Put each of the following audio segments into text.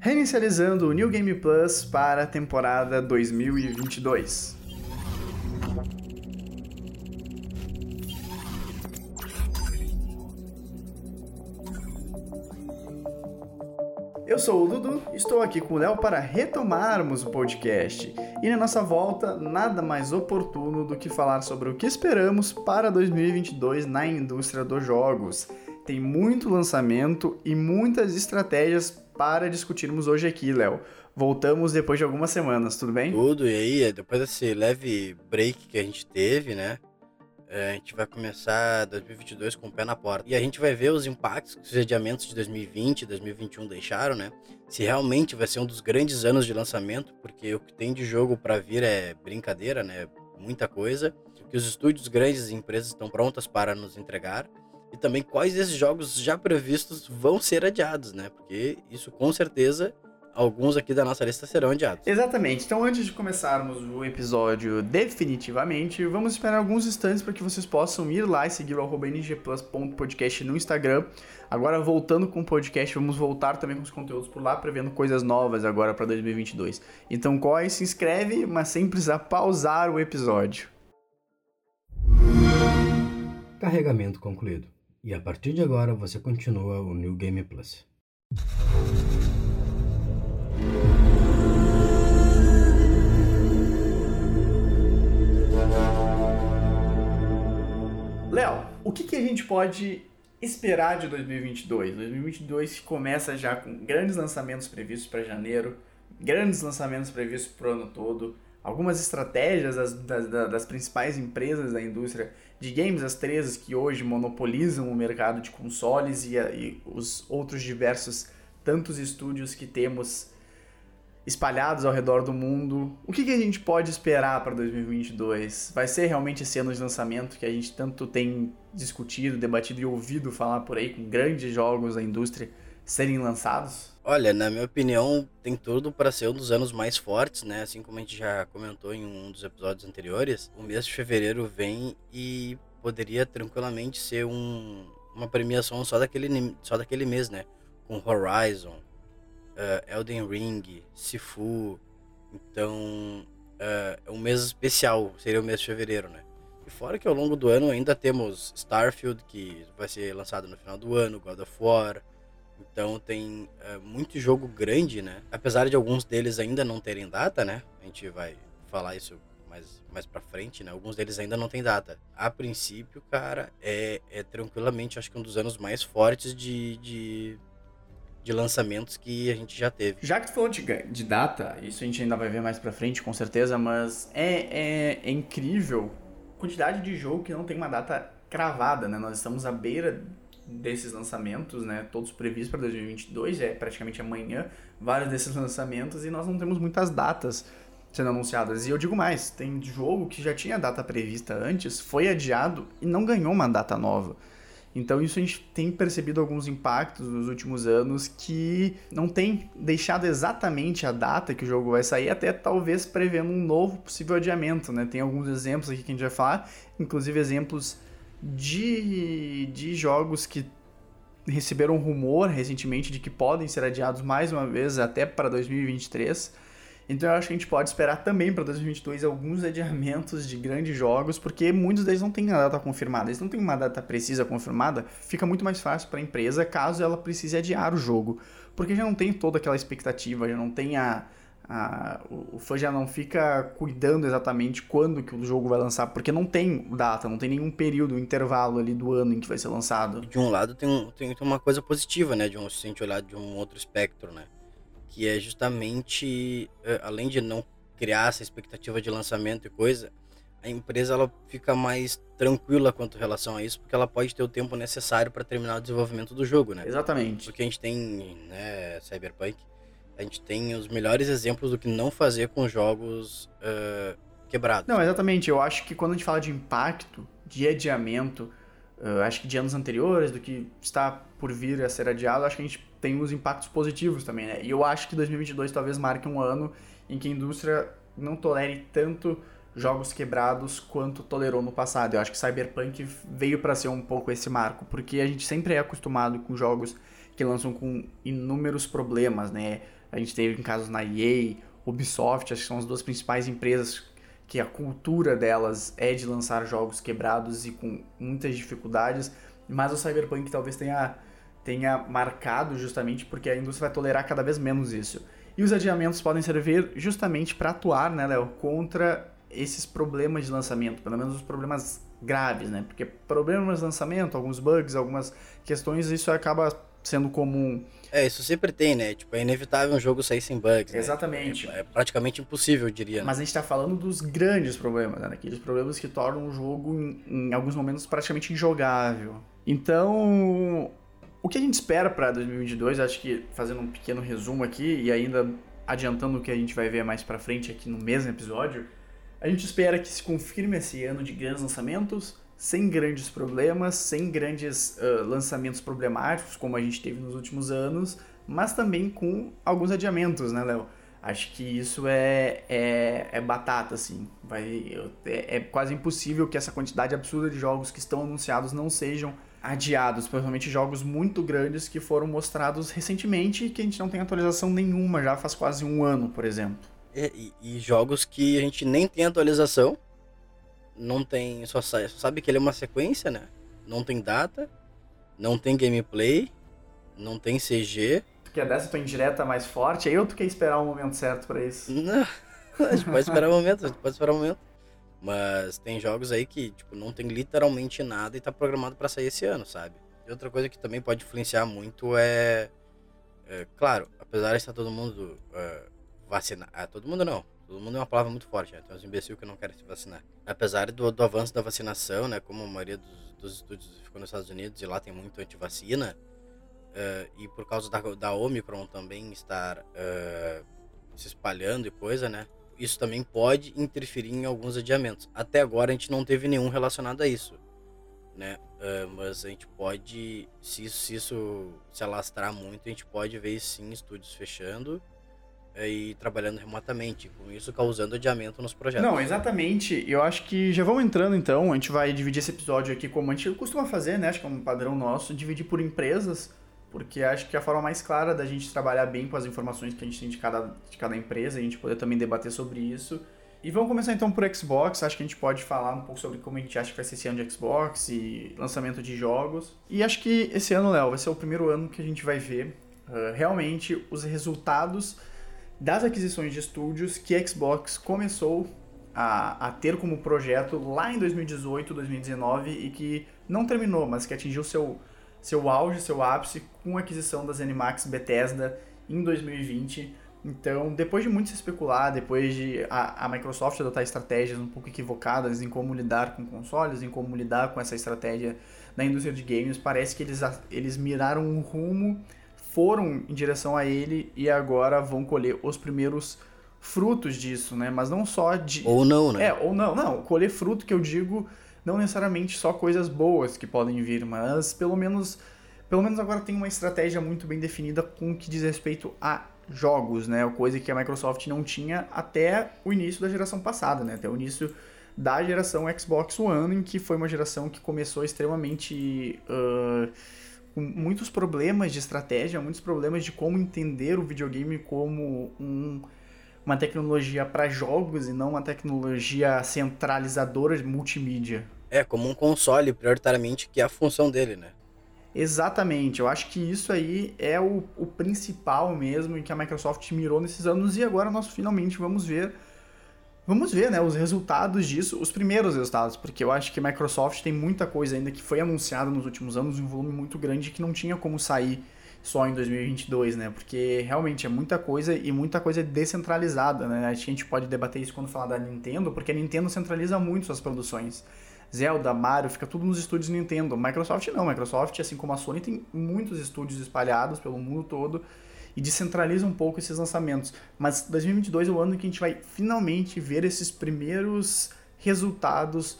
Reinicializando o New Game Plus para a temporada 2022. Eu sou o Dudu, estou aqui com o Léo para retomarmos o podcast. E na nossa volta, nada mais oportuno do que falar sobre o que esperamos para 2022 na indústria dos jogos. Tem muito lançamento e muitas estratégias para discutirmos hoje aqui, Léo. Voltamos depois de algumas semanas, tudo bem? Tudo, e aí, depois desse leve break que a gente teve, né? É, a gente vai começar 2022 com o pé na porta. E a gente vai ver os impactos que os adiamentos de 2020 e 2021 deixaram, né? Se realmente vai ser um dos grandes anos de lançamento, porque o que tem de jogo para vir é brincadeira, né? Muita coisa. O que os estúdios grandes e empresas estão prontas para nos entregar. E também quais desses jogos já previstos vão ser adiados, né? Porque isso com certeza alguns aqui da nossa lista serão adiados. Exatamente. Então, antes de começarmos o episódio definitivamente, vamos esperar alguns instantes para que vocês possam ir lá e seguir o ngplus.podcast no Instagram. Agora, voltando com o podcast, vamos voltar também com os conteúdos por lá, prevendo coisas novas agora para 2022. Então, corre, se inscreve, mas sem precisar pausar o episódio. Carregamento concluído. E a partir de agora você continua o New Game Plus. Léo, o que, que a gente pode esperar de 2022? 2022 começa já com grandes lançamentos previstos para janeiro, grandes lançamentos previstos para o ano todo, algumas estratégias das, das, das, principais empresas da indústria de games, as três que hoje monopolizam o mercado de consoles e, e os outros diversos tantos estúdios que temos espalhados ao redor do mundo. O que, que a gente pode esperar para 2022? Vai ser realmente esse ano de lançamento que a gente tanto tem discutido, debatido e ouvido falar por aí, com grandes jogos da indústria serem lançados? Olha, na minha opinião, tem tudo para ser um dos anos mais fortes, né? Assim como a gente já comentou em um dos episódios anteriores, o mês de fevereiro vem e poderia tranquilamente ser um, uma premiação só daquele, só daquele mês, né? Com Horizon, uh, Elden Ring, Sifu. Então, uh, é um mês especial, seria o mês de fevereiro, né? E fora que ao longo do ano ainda temos Starfield, que vai ser lançado no final do ano, God of War. Então tem uh, muito jogo grande, né? Apesar de alguns deles ainda não terem data, né? A gente vai falar isso mais, mais pra frente, né? Alguns deles ainda não tem data. A princípio, cara, é, é tranquilamente, acho que um dos anos mais fortes de, de de lançamentos que a gente já teve. Já que tu falou de, de data, isso a gente ainda vai ver mais pra frente, com certeza, mas é, é, é incrível a quantidade de jogo que não tem uma data cravada, né? Nós estamos à beira desses lançamentos, né? Todos previstos para 2022, é praticamente amanhã, vários desses lançamentos e nós não temos muitas datas sendo anunciadas. E eu digo mais, tem jogo que já tinha data prevista antes, foi adiado e não ganhou uma data nova. Então isso a gente tem percebido alguns impactos nos últimos anos que não tem deixado exatamente a data que o jogo vai sair, até talvez prevendo um novo possível adiamento, né? Tem alguns exemplos aqui que a gente vai falar, inclusive exemplos de, de jogos que receberam um rumor recentemente de que podem ser adiados mais uma vez até para 2023 então eu acho que a gente pode esperar também para 2022 alguns adiamentos de grandes jogos, porque muitos deles não têm a data confirmada. Eles não têm uma data precisa confirmada, fica muito mais fácil para a empresa caso ela precise adiar o jogo, porque já não tem toda aquela expectativa, já não tem a, a, o fã já não fica cuidando exatamente quando que o jogo vai lançar, porque não tem data, não tem nenhum período, intervalo ali do ano em que vai ser lançado. De um lado tem, um, tem uma coisa positiva, né? De um, se a gente olhar de um outro espectro, né? que é justamente, eh, além de não criar essa expectativa de lançamento e coisa, a empresa ela fica mais tranquila quanto relação a isso, porque ela pode ter o tempo necessário para terminar o desenvolvimento do jogo, né? Exatamente. Porque a gente tem, né, Cyberpunk, a gente tem os melhores exemplos do que não fazer com jogos uh, quebrados. Não, exatamente. Eu acho que quando a gente fala de impacto, de adiamento, uh, acho que de anos anteriores, do que está por vir a ser adiado, acho que a gente tem os impactos positivos também, né? E eu acho que 2022 talvez marque um ano em que a indústria não tolere tanto jogos quebrados quanto tolerou no passado. Eu acho que Cyberpunk veio para ser um pouco esse marco, porque a gente sempre é acostumado com jogos que lançam com inúmeros problemas, né? A gente teve casos na EA, Ubisoft, acho que são as duas principais empresas que a cultura delas é de lançar jogos quebrados e com muitas dificuldades, mas o Cyberpunk talvez tenha, tenha marcado justamente porque a indústria vai tolerar cada vez menos isso. E os adiamentos podem servir justamente para atuar, né, Léo, contra esses problemas de lançamento, pelo menos os problemas graves, né? Porque problemas de lançamento, alguns bugs, algumas questões, isso acaba sendo comum. É, isso sempre tem, né? Tipo, é inevitável um jogo sair sem bugs. Né? Exatamente. É, é, praticamente impossível, eu diria. Né? Mas a gente tá falando dos grandes problemas, né? Aqueles problemas que tornam o jogo, em, em alguns momentos, praticamente injogável. Então, o que a gente espera para 2022, acho que fazendo um pequeno resumo aqui e ainda adiantando o que a gente vai ver mais para frente aqui no mesmo episódio, a gente espera que se confirme esse ano de grandes lançamentos, sem grandes problemas, sem grandes uh, lançamentos problemáticos, como a gente teve nos últimos anos, mas também com alguns adiamentos, né, Léo? Acho que isso é, é, é batata, assim. Vai, é, é, quase impossível que essa quantidade absurda de jogos que estão anunciados não sejam adiados, principalmente jogos muito grandes que foram mostrados recentemente e que a gente não tem atualização nenhuma, já faz quase um ano, por exemplo. É, e, e, jogos que a gente nem tem atualização, não tem. Só, só sabe que ele é uma sequência, né? Não tem data, não tem gameplay, não tem CG. Tu quer dessa tua indireta mais forte? Aí ou tu quer esperar o um momento certo para isso? Não, a gente pode esperar o um momento, a gente pode esperar o um momento. Mas tem jogos aí que, tipo, não tem literalmente nada e tá programado para sair esse ano, sabe? E outra coisa que também pode influenciar muito é. é claro, apesar de estar todo mundo uh, vacinar. Ah, todo mundo não. Todo mundo é uma palavra muito forte, né? Tem uns imbecil que não querem se vacinar. Apesar do, do avanço da vacinação, né? Como a maioria dos, dos estúdios ficou nos Estados Unidos e lá tem muito antivacina, uh, e por causa da, da Omicron também estar uh, se espalhando e coisa, né? Isso também pode interferir em alguns adiamentos. Até agora a gente não teve nenhum relacionado a isso, né? Uh, mas a gente pode, se isso, se isso se alastrar muito, a gente pode ver sim estúdios fechando e trabalhando remotamente, com isso causando adiamento nos projetos. Não, exatamente. Eu acho que já vamos entrando então, a gente vai dividir esse episódio aqui como a gente costuma fazer, né? Acho que é um padrão nosso, dividir por empresas, porque acho que é a forma mais clara da gente trabalhar bem com as informações que a gente tem de cada, de cada empresa, a gente poder também debater sobre isso. E vamos começar então por Xbox, acho que a gente pode falar um pouco sobre como a gente acha que vai ser esse ano de Xbox e lançamento de jogos. E acho que esse ano, Léo, vai ser o primeiro ano que a gente vai ver uh, realmente os resultados das aquisições de estúdios que Xbox começou a, a, ter como projeto lá em 2018, 2019 e que não terminou, mas que atingiu seu, seu auge, seu ápice com a aquisição das Animax Bethesda em 2020. Então, depois de muito se especular, depois de a, a Microsoft adotar estratégias um pouco equivocadas em como lidar com consoles, em como lidar com essa estratégia da indústria de games, parece que eles, eles miraram um rumo foram em direção a ele e agora vão colher os primeiros frutos disso, né? Mas não só de. Ou não, né? É, ou não. Não, colher fruto que eu digo, não necessariamente só coisas boas que podem vir, mas pelo menos. Pelo menos agora tem uma estratégia muito bem definida com o que diz respeito a jogos, né? Coisa que a Microsoft não tinha até o início da geração passada, né? Até o início da geração Xbox One, em que foi uma geração que começou extremamente. Uh, com muitos problemas de estratégia, muitos problemas de como entender o videogame como um, uma tecnologia para jogos e não uma tecnologia centralizadora de multimídia. É, como um console, prioritariamente, que é a função dele, né? Exatamente, eu acho que isso aí é o, o principal mesmo em que a Microsoft mirou nesses anos e agora nós finalmente vamos ver Vamos ver, né, os resultados disso, os primeiros resultados, porque eu acho que a Microsoft tem muita coisa ainda que foi anunciada nos últimos anos um volume muito grande que não tinha como sair só em 2022, né? Porque realmente é muita coisa e muita coisa descentralizada, né? Acho que a gente pode debater isso quando falar da Nintendo, porque a Nintendo centraliza muito suas produções. Zelda, Mario, fica tudo nos estúdios Nintendo. Microsoft não, Microsoft, assim como a Sony, tem muitos estúdios espalhados pelo mundo todo e descentraliza um pouco esses lançamentos. Mas 2022 é o ano que a gente vai finalmente ver esses primeiros resultados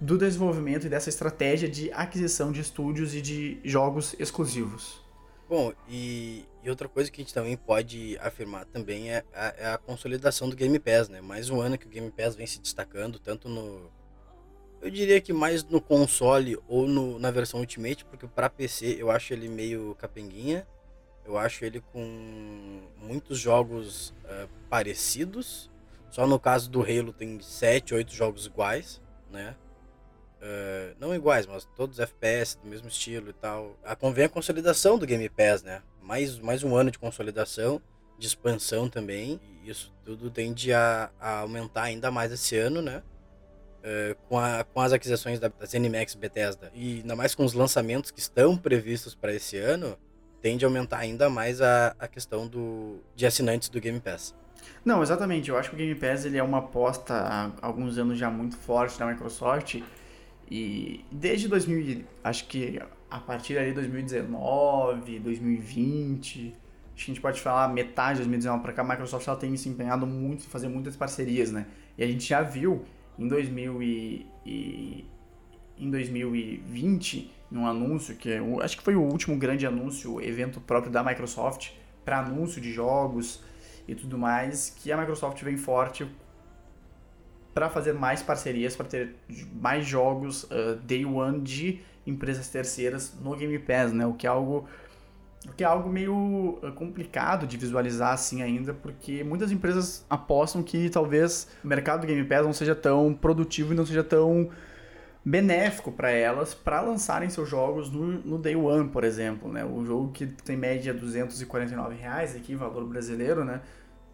do desenvolvimento e dessa estratégia de aquisição de estúdios e de jogos exclusivos. Bom, e, e outra coisa que a gente também pode afirmar também é a, é a, consolidação do Game Pass, né? Mais um ano que o Game Pass vem se destacando, tanto no. Eu diria que mais no console ou no, na versão Ultimate, porque para PC eu acho ele meio capenguinha Eu acho ele com muitos jogos uh, parecidos. Só no caso do Halo tem 7, 8 jogos iguais, né? Uh, não iguais, mas todos FPS do mesmo estilo e tal. A convém a consolidação do Game Pass, né? Mais, mais um ano de consolidação, de expansão também. E isso tudo tende a, a aumentar ainda mais esse ano, né? Uh, com, a, com as aquisições da, das NMAX Bethesda e ainda mais com os lançamentos que estão previstos para esse ano, tende a aumentar ainda mais a, a questão do, de assinantes do Game Pass. Não, exatamente. Eu acho que o Game Pass ele é uma aposta há alguns anos já muito forte da Microsoft e desde 2000, acho que a partir de 2019, 2020, acho que a gente pode falar metade de 2019 para cá, a Microsoft ela tem se empenhado muito em fazer muitas parcerias, né? E a gente já viu em 2000 e, e em 2020 num anúncio que é acho que foi o último grande anúncio, evento próprio da Microsoft para anúncio de jogos e tudo mais, que a Microsoft vem forte para fazer mais parcerias, para ter mais jogos uh, day one de empresas terceiras no Game Pass, né? O que é algo o que é algo meio complicado de visualizar assim ainda, porque muitas empresas apostam que talvez o mercado do Game Pass não seja tão produtivo e não seja tão benéfico para elas para lançarem seus jogos no, no, Day One, por exemplo, né? O jogo que tem média 249 reais aqui, valor brasileiro, né?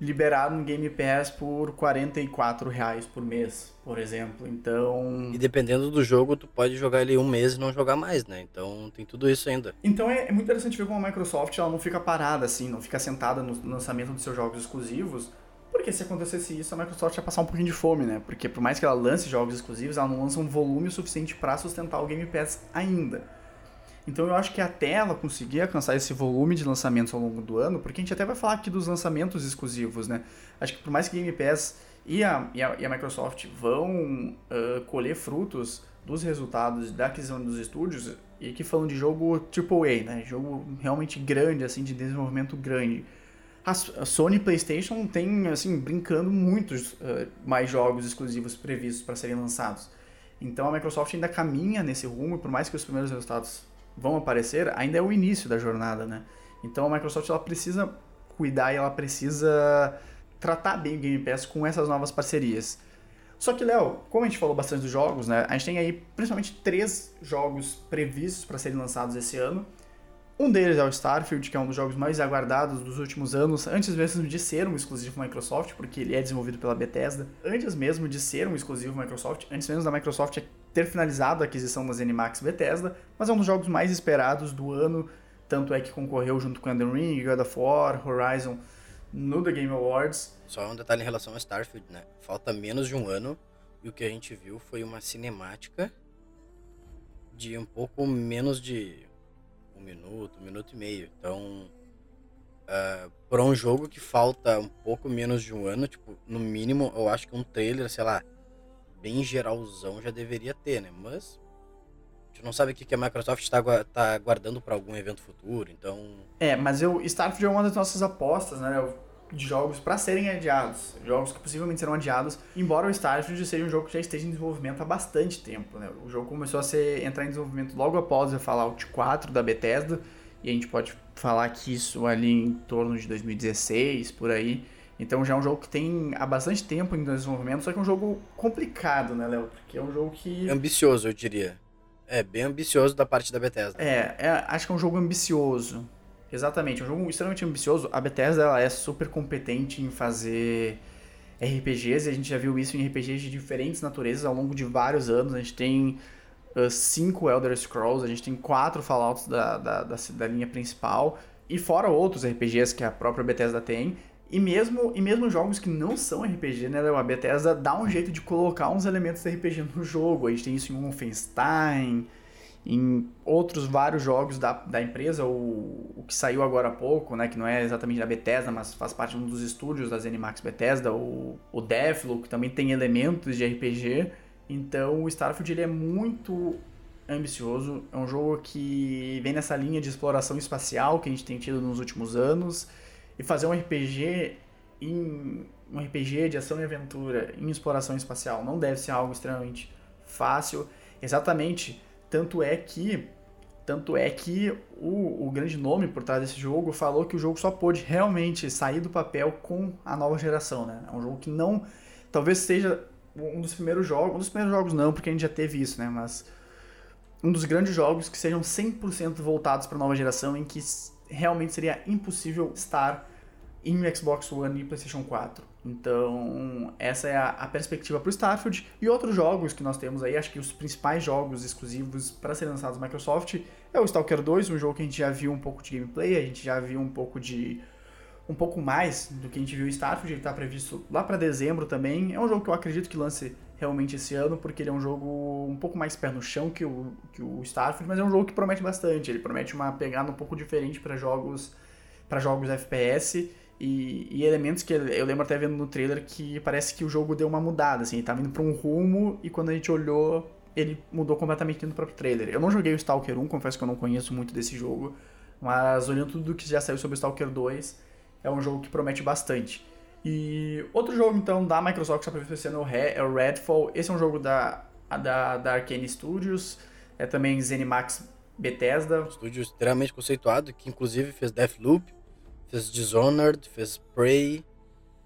liberado no Game Pass por 44 reais por mês, por exemplo. Então. E dependendo do jogo, tu pode jogar ele um mês e não jogar mais, né? Então tem tudo isso ainda. Então é, é muito interessante ver como a Microsoft ela não fica parada assim, não fica sentada no lançamento dos seus jogos exclusivos. Porque se acontecesse isso, a Microsoft ia passar um pouquinho de fome, né? Porque por mais que ela lance jogos exclusivos, ela não lança um volume suficiente para sustentar o Game Pass ainda. Então eu acho que até ela conseguir alcançar esse volume de lançamentos ao longo do ano, porque a gente até vai falar aqui dos lançamentos exclusivos, né? Acho que por mais que Game Pass e a, e a, e a Microsoft vão uh, colher frutos dos resultados da aquisição dos estúdios, e aqui falando de jogo AAA, né? Jogo realmente grande, assim, de desenvolvimento grande. A Sony PlayStation tem, assim, brincando muitos uh, mais jogos exclusivos previstos para serem lançados. Então a Microsoft ainda caminha nesse rumo, por mais que os primeiros resultados vão aparecer, ainda é o início da jornada, né? Então a Microsoft ela precisa cuidar e ela precisa tratar bem o Game Pass com essas novas parcerias. Só que, Léo, como a gente falou bastante dos jogos, né? A gente tem aí principalmente três jogos previstos para serem lançados esse ano. Um deles é o Starfield, que é um dos jogos mais aguardados dos últimos anos, antes mesmo de ser um exclusivo Microsoft, porque ele é desenvolvido pela Bethesda. Antes mesmo de ser um exclusivo Microsoft, antes mesmo da Microsoft ter finalizado a aquisição das Animax Bethesda, mas é um dos jogos mais esperados do ano, tanto é que concorreu junto com Elden Ring, God of War, Horizon no The Game Awards. Só um detalhe em relação a Starfield, né? Falta menos de um ano e o que a gente viu foi uma cinemática de um pouco menos de um minuto, um minuto e meio. Então, uh, para um jogo que falta um pouco menos de um ano, tipo, no mínimo, eu acho que um trailer, sei lá, bem geralzão já deveria ter, né? Mas a gente não sabe o que a Microsoft está tá guardando para algum evento futuro, então. É, mas eu, Starfield é uma das nossas apostas, né? De jogos para serem adiados, jogos que possivelmente serão adiados, embora o Starfield seja um jogo que já esteja em desenvolvimento há bastante tempo, né? O jogo começou a ser, entrar em desenvolvimento logo após o Fallout 4 da Bethesda, e a gente pode falar que isso ali em torno de 2016, por aí. Então já é um jogo que tem há bastante tempo em desenvolvimento, só que é um jogo complicado, né, Léo? Porque é um jogo que. Ambicioso, eu diria. É, bem ambicioso da parte da Bethesda. É, é acho que é um jogo ambicioso. Exatamente, é um jogo extremamente ambicioso. A Bethesda ela é super competente em fazer RPGs, e a gente já viu isso em RPGs de diferentes naturezas ao longo de vários anos. A gente tem uh, cinco Elder Scrolls, a gente tem quatro Fallouts da, da, da, da linha principal, e fora outros RPGs que a própria Bethesda tem. E mesmo, e mesmo jogos que não são RPG, né, A Bethesda dá um jeito de colocar uns elementos de RPG no jogo. A gente tem isso em Wolfenstein, em outros vários jogos da, da empresa, o, o que saiu agora há pouco, né, que não é exatamente da Bethesda, mas faz parte de um dos estúdios das Animax Bethesda, o, o Deathloop, que também tem elementos de RPG. Então o Starfield ele é muito ambicioso, é um jogo que vem nessa linha de exploração espacial que a gente tem tido nos últimos anos e fazer um RPG em um RPG de ação e aventura em exploração espacial não deve ser algo extremamente fácil. Exatamente, tanto é que Tanto é que o, o grande nome por trás desse jogo falou que o jogo só pôde realmente sair do papel com a nova geração, né? É um jogo que não. Talvez seja um dos primeiros jogos. Um dos primeiros jogos não, porque a gente já teve isso, né? Mas um dos grandes jogos que sejam 100% voltados para a nova geração, em que realmente seria impossível estar em Xbox One e PlayStation 4. Então, essa é a, a perspectiva para o Starfield. E outros jogos que nós temos aí, acho que os principais jogos exclusivos para serem lançados na Microsoft é o Stalker 2, um jogo que a gente já viu um pouco de gameplay, a gente já viu um pouco de. um pouco mais do que a gente viu em Starfield, ele está previsto lá para dezembro também. É um jogo que eu acredito que lance realmente esse ano, porque ele é um jogo um pouco mais pé no chão que o, que o Starfield, mas é um jogo que promete bastante. Ele promete uma pegada um pouco diferente para jogos para jogos FPS e, e, elementos que eu lembro até vendo no trailer que parece que o jogo deu uma mudada, assim, ele tava indo pra um rumo e quando a gente olhou, ele mudou completamente no próprio trailer. Eu não joguei o Stalker 1, confesso que eu não conheço muito desse jogo, mas olhando tudo que já saiu sobre o Stalker 2, é um jogo que promete bastante. E outro jogo, então, da Microsoft que está ano é o Redfall. Esse é um jogo da, da, da Arkane Studios, é também ZeniMax Bethesda. Estúdio extremamente conceituado, que inclusive fez Deathloop, fez Dishonored, fez Prey,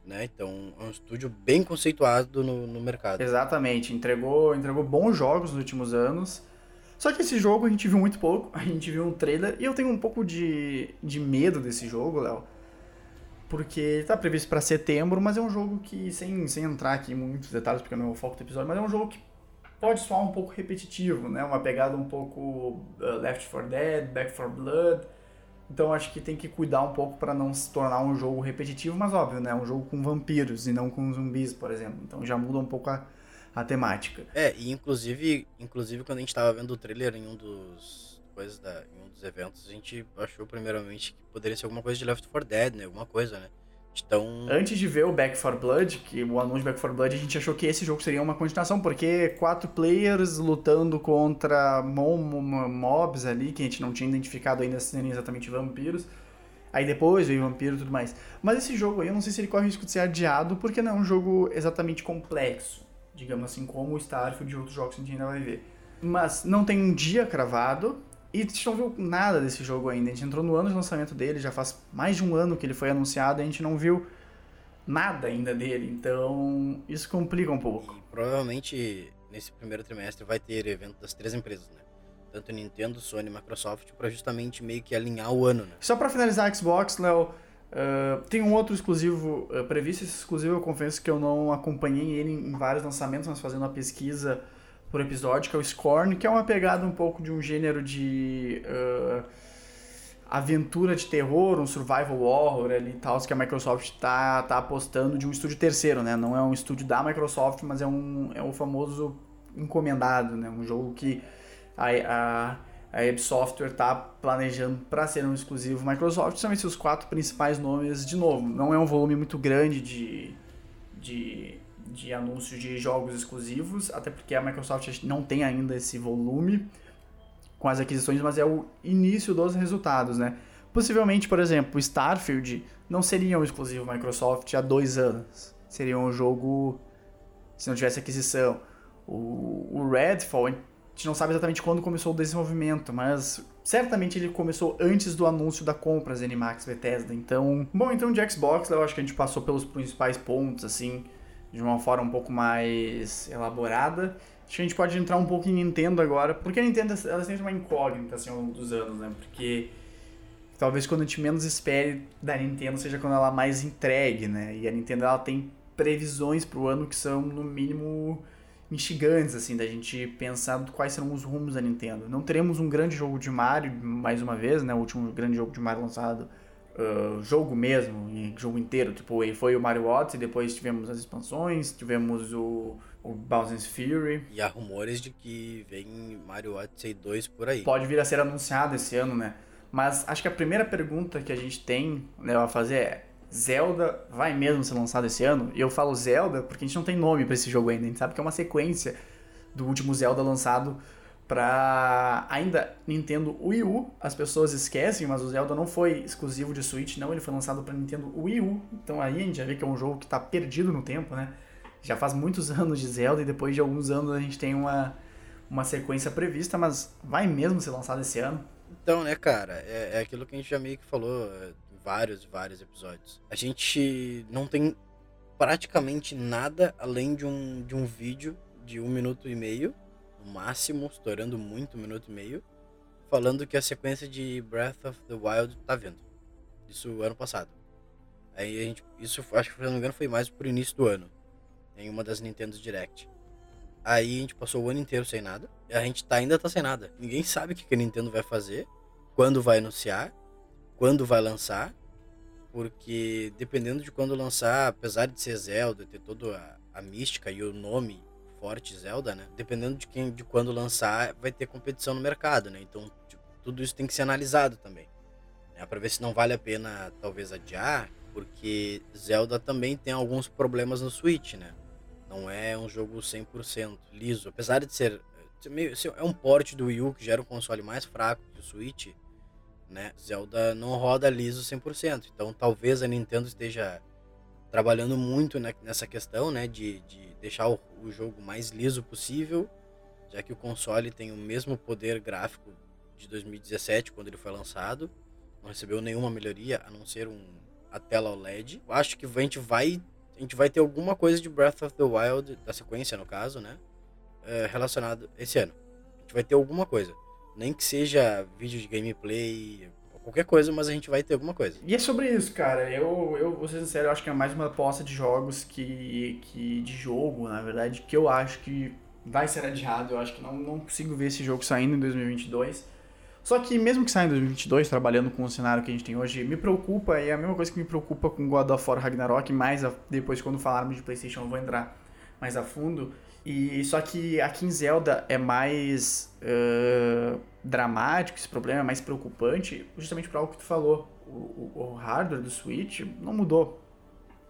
né? Então é um estúdio bem conceituado no, no mercado. Exatamente, entregou, entregou bons jogos nos últimos anos. Só que esse jogo a gente viu muito pouco, a gente viu um trailer e eu tenho um pouco de, de medo desse jogo, Léo. Porque tá previsto para setembro, mas é um jogo que, sem, sem entrar aqui em muitos detalhes, porque não é o foco do episódio, mas é um jogo que pode soar um pouco repetitivo, né? Uma pegada um pouco uh, Left 4 Dead, Back 4 Blood, então acho que tem que cuidar um pouco para não se tornar um jogo repetitivo, mas óbvio, né? Um jogo com vampiros e não com zumbis, por exemplo. Então já muda um pouco a, a temática. É, e inclusive, inclusive quando a gente estava vendo o trailer em um dos coisas da, em um dos eventos, a gente achou primeiramente que poderia ser alguma coisa de Left 4 Dead, né? Alguma coisa, né? Então... Antes de ver o Back 4 Blood, que o anúncio de Back 4 Blood, a gente achou que esse jogo seria uma continuação, porque quatro players lutando contra mobs ali, que a gente não tinha identificado ainda serem exatamente vampiros. Aí depois veio vampiro e tudo mais. Mas esse jogo aí, eu não sei se ele corre o risco de ser adiado, porque não é um jogo exatamente complexo, digamos assim, como o Starfield e outros jogos que a gente ainda vai ver. Mas não tem um dia cravado, e a gente não viu nada desse jogo ainda. A gente entrou no ano de lançamento dele, já faz mais de um ano que ele foi anunciado e a gente não viu nada ainda dele. Então, isso complica um pouco. E provavelmente nesse primeiro trimestre vai ter evento das três empresas, né? Tanto Nintendo, Sony e Microsoft, para justamente meio que alinhar o ano, né? Só para finalizar a Xbox, Léo, uh, tem um outro exclusivo uh, previsto. Esse exclusivo eu confesso que eu não acompanhei ele em vários lançamentos, mas fazendo uma pesquisa por episódio, que é o Scorn, que é uma pegada um pouco de um gênero de uh, aventura de terror, um survival horror ali e tal, que a Microsoft tá, tá apostando de um estúdio terceiro, né? Não é um estúdio da Microsoft, mas é um, é um famoso encomendado, né? Um jogo que a, a, a Ebb Software tá planejando para ser um exclusivo Microsoft, são esses quatro principais nomes, de novo, não é um volume muito grande de, de de anúncios de jogos exclusivos, até porque a Microsoft não tem ainda esse volume com as aquisições, mas é o início dos resultados, né? Possivelmente, por exemplo, Starfield não seria um exclusivo Microsoft há dois anos. Seria um jogo se não tivesse aquisição. O, o Redfall, a gente não sabe exatamente quando começou o desenvolvimento, mas certamente ele começou antes do anúncio da compra ZeniMax Bethesda. Então, bom, então de Xbox, eu acho que a gente passou pelos principais pontos, assim de uma forma um pouco mais elaborada. Acho que a gente pode entrar um pouco em Nintendo agora, porque a Nintendo ela sempre uma incógnita assim, ao longo dos anos, né? Porque talvez quando a gente menos espere da Nintendo seja quando ela mais entregue, né? E a Nintendo ela tem previsões para o ano que são no mínimo instigantes assim da gente pensar quais serão os rumos da Nintendo. Não teremos um grande jogo de Mario mais uma vez, né? O último grande jogo de Mario lançado uh, jogo mesmo, jogo inteiro. Tipo, foi o Mario Odyssey, depois tivemos as expansões, tivemos o, o Bowser's Fury. E há rumores de que vem Mario Odyssey 2 por aí. Pode vir a ser anunciado esse ano, né? Mas acho que a primeira pergunta que a gente tem né, a fazer é: Zelda vai mesmo ser lançado esse ano? E eu falo Zelda porque a gente não tem nome para esse jogo ainda. A gente sabe que é uma sequência do último Zelda lançado para ainda Nintendo Wii U. As pessoas esquecem, mas o Zelda não foi exclusivo de Switch, não, ele foi lançado para Nintendo Wii U. Então aí a gente já vê que é um jogo que está perdido no tempo, né? Já faz muitos anos de Zelda e depois de alguns anos a gente tem uma uma sequência prevista, mas vai mesmo ser lançado esse ano? Então, né, cara, é, é aquilo que a gente já meio que falou é, em vários, vários episódios. A gente não tem praticamente nada além de um, de um vídeo de um minuto e meio, máximo, estourando muito um minuto e meio, falando que a sequência de Breath of the Wild tá vindo. Isso ano passado. Aí a gente, isso acho que se não me engano foi mais pro início do ano, em uma das Nintendo Direct. Aí a gente passou o ano inteiro sem nada. E a gente tá, ainda tá sem nada. Ninguém sabe o que a Nintendo vai fazer, quando vai anunciar, quando vai lançar. Porque dependendo de quando lançar, apesar de ser Zelda, ter toda a, a mística e o nome forte Zelda, né? Dependendo de quem de quando lançar, vai ter competição no mercado, né? Então, tipo, tudo isso tem que ser analisado também. Né? Para ver se não vale a pena talvez adiar, porque Zelda também tem alguns problemas no Switch, né? Não é um jogo 100% liso. Apesar de ser. É um porte do Wii U que gera um console mais fraco que o Switch. Né? Zelda não roda liso 100%. Então talvez a Nintendo esteja trabalhando muito nessa questão né? de, de deixar o, o jogo mais liso possível. Já que o console tem o mesmo poder gráfico de 2017, quando ele foi lançado. Não recebeu nenhuma melhoria, a não ser um, a tela OLED. Eu acho que a gente vai a gente vai ter alguma coisa de Breath of the Wild, da sequência no caso, né? É, relacionado esse ano. A gente vai ter alguma coisa. Nem que seja vídeo de gameplay, qualquer coisa, mas a gente vai ter alguma coisa. E é sobre isso, cara. Eu, eu vou ser sincero, eu acho que é mais uma aposta de jogos que, que. de jogo, na verdade, que eu acho que vai ser adiado. Eu acho que não, não consigo ver esse jogo saindo em 2022. Só que mesmo que saia em 2022, trabalhando com o cenário que a gente tem hoje, me preocupa, e é a mesma coisa que me preocupa com God of War Ragnarok, mais a, depois quando falarmos de Playstation eu vou entrar mais a fundo. E só que aqui em Zelda é mais uh, dramático esse problema, é mais preocupante, justamente por algo que tu falou. O, o, o hardware do Switch não mudou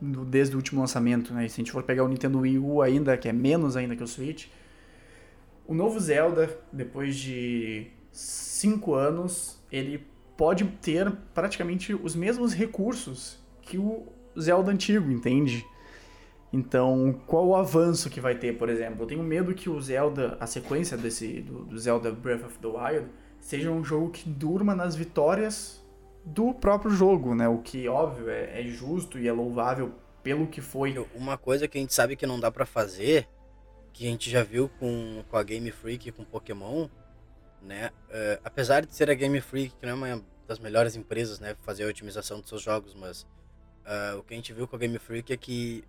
do, desde o último lançamento, né? se a gente for pegar o Nintendo Wii U ainda, que é menos ainda que o Switch, o novo Zelda, depois de cinco anos, ele pode ter praticamente os mesmos recursos que o Zelda antigo, entende? Então, qual o avanço que vai ter, por exemplo? Eu tenho medo que o Zelda, a sequência desse do, do Zelda Breath of the Wild, seja um jogo que durma nas vitórias do próprio jogo, né? O que, óbvio, é, é justo e é louvável pelo que foi. Uma coisa que a gente sabe que não dá para fazer, que a gente já viu com, com a Game Freak com Pokémon, né? Uh, apesar de ser a Game Freak, que não é uma das melhores empresas, né, fazer a otimização dos seus jogos, mas uh, o que a gente viu com a Game Freak é que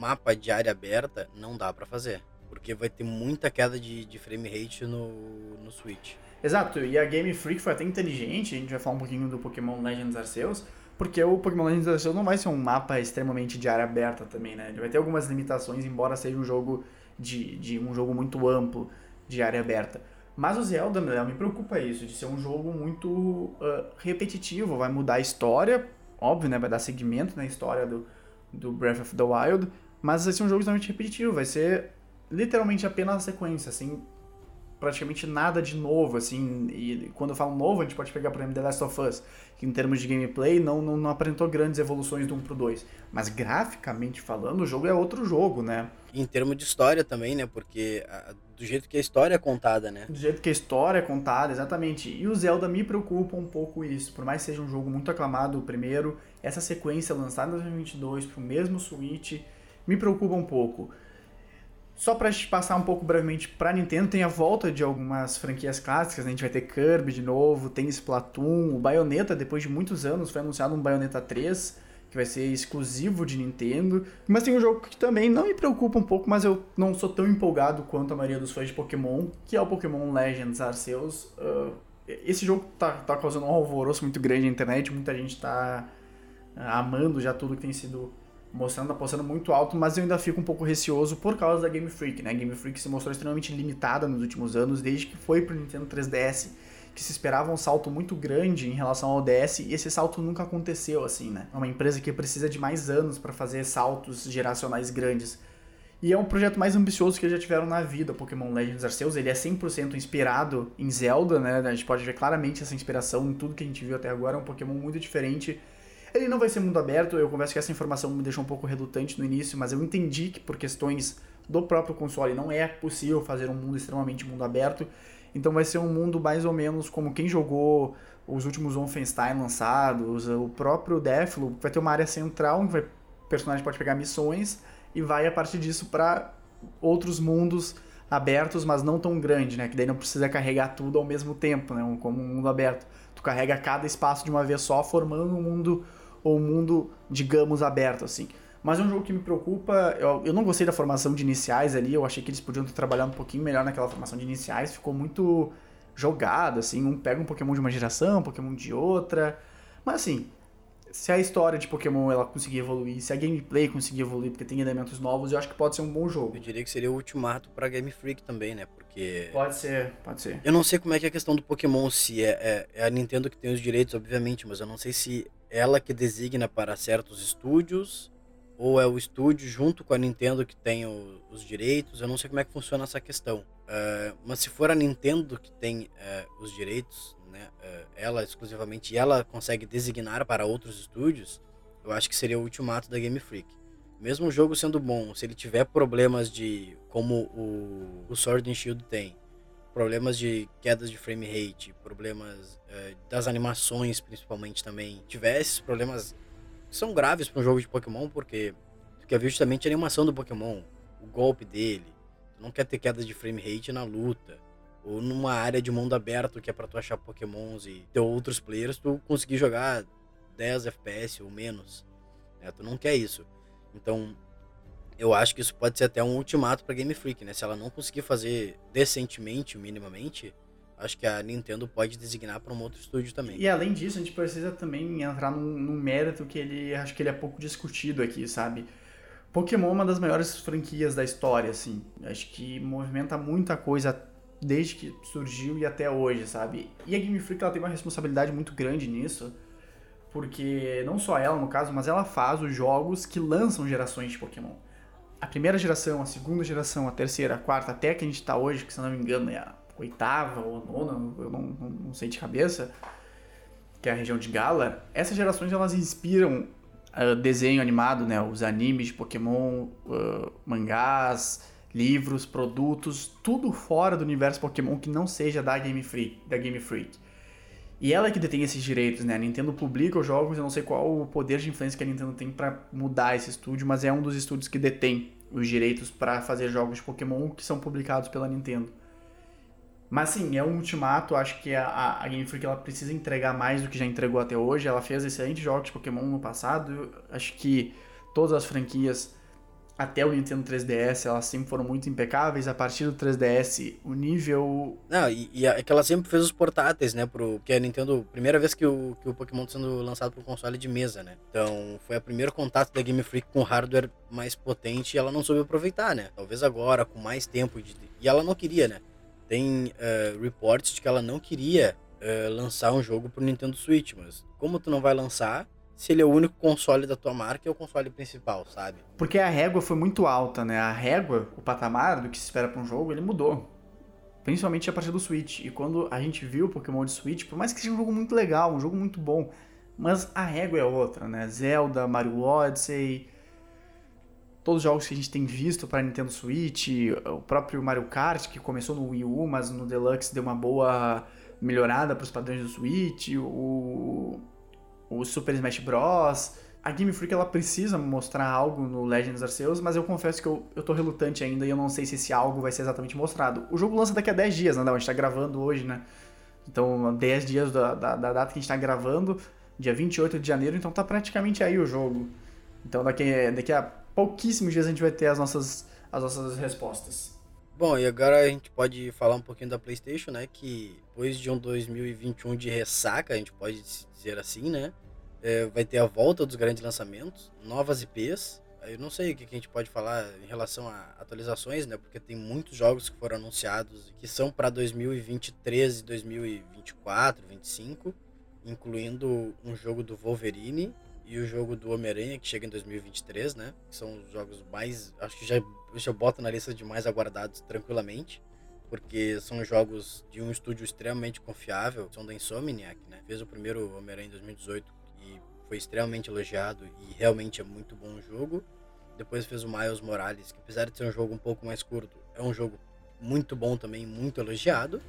mapa de área aberta não dá para fazer, porque vai ter muita queda de, de frame rate no, no Switch. Exato, e a Game Freak foi até inteligente, a gente vai falar um pouquinho do Pokémon Legends Arceus, porque o Pokémon Legends Arceus não vai ser um mapa extremamente de área aberta também, né? Ele vai ter algumas limitações, embora seja um jogo de, de um jogo muito amplo de área aberta. Mas o Zelda, Léo, me preocupa isso, de ser um jogo muito uh, repetitivo, vai mudar a história, óbvio, né, vai dar segmento na história do, do Breath of the Wild, mas vai ser um jogo extremamente repetitivo, vai ser literalmente apenas a sequência, assim, praticamente nada de novo, assim, e quando eu falo novo, a gente pode pegar, por exemplo, The Last of Us, que em termos de gameplay não, não, não apresentou grandes evoluções do 1 pro 2, mas graficamente falando, o jogo é outro jogo, né? em termos de história também, né, porque a, do jeito que a história é contada, né? Do jeito que a história é contada, exatamente. E o Zelda me preocupa um pouco isso, por mais que seja um jogo muito aclamado o primeiro, essa sequência lançada em 2022 pro mesmo Switch me preocupa um pouco. Só gente passar um pouco brevemente pra Nintendo, tem a volta de algumas franquias clássicas, né? a gente vai ter Kirby de novo, tem Splatoon, o Bayonetta, depois de muitos anos, foi anunciado um Bayonetta 3, que vai ser exclusivo de Nintendo. Mas tem um jogo que também não me preocupa um pouco, mas eu não sou tão empolgado quanto a maioria dos fãs de Pokémon, que é o Pokémon Legends Arceus. Uh, esse jogo tá, tá causando um alvoroço muito grande na internet, muita gente tá uh, amando já tudo que tem sido mostrando, apostando muito alto, mas eu ainda fico um pouco receoso por causa da Game Freak, né? A Game Freak se mostrou extremamente limitada nos últimos anos, desde que foi pro Nintendo 3DS, que se esperava um salto muito grande em relação ao DS, e esse salto nunca aconteceu assim, né? É uma empresa que precisa de mais anos para fazer saltos geracionais grandes. E é um projeto mais ambicioso que eles já tiveram na vida, Pokémon Legends Arceus. Ele é 100% inspirado em Zelda, né? A gente pode ver claramente essa inspiração em tudo que a gente viu até agora. É um Pokémon muito diferente ele não vai ser mundo aberto, eu confesso que essa informação me deixou um pouco relutante no início, mas eu entendi que por questões do próprio console. Não é possível fazer um mundo extremamente mundo aberto. Então vai ser um mundo mais ou menos como quem jogou os últimos Wolfenstein lançados, o próprio Deathloop, vai ter uma área central onde o personagem pode pegar missões e vai a partir disso para outros mundos abertos, mas não tão grande, né? Que daí não precisa carregar tudo ao mesmo tempo, né? Como um mundo aberto. Tu carrega cada espaço de uma vez só, formando um mundo ou um mundo, digamos, aberto assim. Mas é um jogo que me preocupa. Eu, eu não gostei da formação de iniciais ali. Eu achei que eles podiam ter trabalhado um pouquinho melhor naquela formação de iniciais. Ficou muito jogado, assim. Um pega um Pokémon de uma geração, um Pokémon de outra. Mas assim, se a história de Pokémon ela conseguir evoluir, se a gameplay conseguir evoluir, porque tem elementos novos, eu acho que pode ser um bom jogo. Eu diria que seria o ultimato pra Game Freak também, né? Porque. Pode ser, pode ser. Eu não sei como é que é a questão do Pokémon, se é, é, é a Nintendo que tem os direitos, obviamente, mas eu não sei se ela que designa para certos estúdios ou é o estúdio junto com a Nintendo que tem o, os direitos. Eu não sei como é que funciona essa questão. Uh, mas se for a Nintendo que tem uh, os direitos, né, uh, ela exclusivamente, e ela consegue designar para outros estúdios, eu acho que seria o ultimato da Game Freak. Mesmo o jogo sendo bom, se ele tiver problemas de, como o, o Sword and Shield tem, problemas de quedas de frame rate, problemas das animações principalmente também, tiver esses problemas são graves para um jogo de Pokémon, porque tu quer ver justamente a animação do Pokémon, o golpe dele. Tu não quer ter queda de frame rate na luta. Ou numa área de mundo aberto que é para tu achar Pokémons e ter outros players, tu conseguir jogar 10 FPS ou menos. Né? Tu não quer isso. Então, eu acho que isso pode ser até um ultimato para Game Freak, né? Se ela não conseguir fazer decentemente, minimamente, acho que a Nintendo pode designar para um outro estúdio também. E além disso, a gente precisa também entrar num, num, mérito que ele acho que ele é pouco discutido aqui, sabe? Pokémon é uma das maiores franquias da história, assim. Acho que movimenta muita coisa desde que surgiu e até hoje, sabe? E a Game Freak ela tem uma responsabilidade muito grande nisso, porque não só ela no caso, mas ela faz os jogos que lançam gerações de Pokémon. A primeira geração, a segunda geração, a terceira, a quarta, até que a gente está hoje, que se não me engano é a oitava ou nona, eu não, não, não, sei de cabeça, que é a região de Gala, essas gerações elas inspiram uh, desenho animado, né? Os animes de Pokémon, uh, mangás, livros, produtos, tudo fora do universo Pokémon que não seja da Game Freak, da Game Freak. E ela é que detém esses direitos, né? A Nintendo publica os jogos, eu não sei qual o poder de influência que a Nintendo tem para mudar esse estúdio, mas é um dos estúdios que detém os direitos para fazer jogos de Pokémon que são publicados pela Nintendo. Mas sim, é um ultimato. Acho que a, a Game Freak ela precisa entregar mais do que já entregou até hoje. Ela fez excelentes jogos de Pokémon no passado. Acho que todas as franquias, até o Nintendo 3DS, elas sempre foram muito impecáveis. A partir do 3DS, o nível. Não, e, e é que ela sempre fez os portáteis, né? Pro, que a Nintendo. Primeira vez que o, que o Pokémon tá sendo lançado pro console de mesa, né? Então foi o primeiro contato da Game Freak com hardware mais potente e ela não soube aproveitar, né? Talvez agora, com mais tempo. De, e ela não queria, né? tem uh, reports de que ela não queria uh, lançar um jogo pro Nintendo Switch, mas como tu não vai lançar se ele é o único console da tua marca é o console principal, sabe? Porque a régua foi muito alta, né? A régua, o patamar do que se espera para um jogo, ele mudou. Principalmente a partir do Switch. E quando a gente viu o Pokémon de Switch, por mais que seja um jogo muito legal, um jogo muito bom, mas a régua é outra, né? Zelda, Mario Odyssey, todos os jogos que a gente tem visto para Nintendo Switch, o próprio Mario Kart, que começou no Wii U, mas no Deluxe deu uma boa melhorada para os padrões do Switch, o, o Super Smash Bros. A Game Freak ela precisa mostrar algo no Legends Arceus, mas eu confesso que eu, eu tô relutante ainda e eu não sei se esse algo vai ser exatamente mostrado. O jogo lança daqui a 10 dias, né? A gente tá gravando hoje, né? Então, 10 dias da, da, da data que a gente tá gravando, dia 28 de janeiro, então tá praticamente aí o jogo. Então daqui, daqui a pouquíssimos dias a gente vai ter as nossas, as nossas respostas. Bom, e agora a gente pode falar um pouquinho da PlayStation, né? Que depois de um 2021 de ressaca, a gente pode dizer assim, né? É, vai ter a volta dos grandes lançamentos, novas IPs. Eu não sei o que a gente pode falar em relação a atualizações, né? Porque tem muitos jogos que foram anunciados que são para 2023 e 2024, 2025, incluindo um jogo do Wolverine e o jogo do Homem-Aranha, que chega em 2023, né? São os jogos mais. Acho que já, já boto na lista de mais aguardados tranquilamente. Porque são jogos de um estúdio extremamente confiável. São da Insomniac, né? Fez o primeiro Homem-Aranha em 2018 e foi extremamente elogiado. E realmente é muito bom o jogo. depois fez o Miles Morales, que apesar de ser um jogo um pouco mais curto, é um jogo muito bom também, muito elogiado.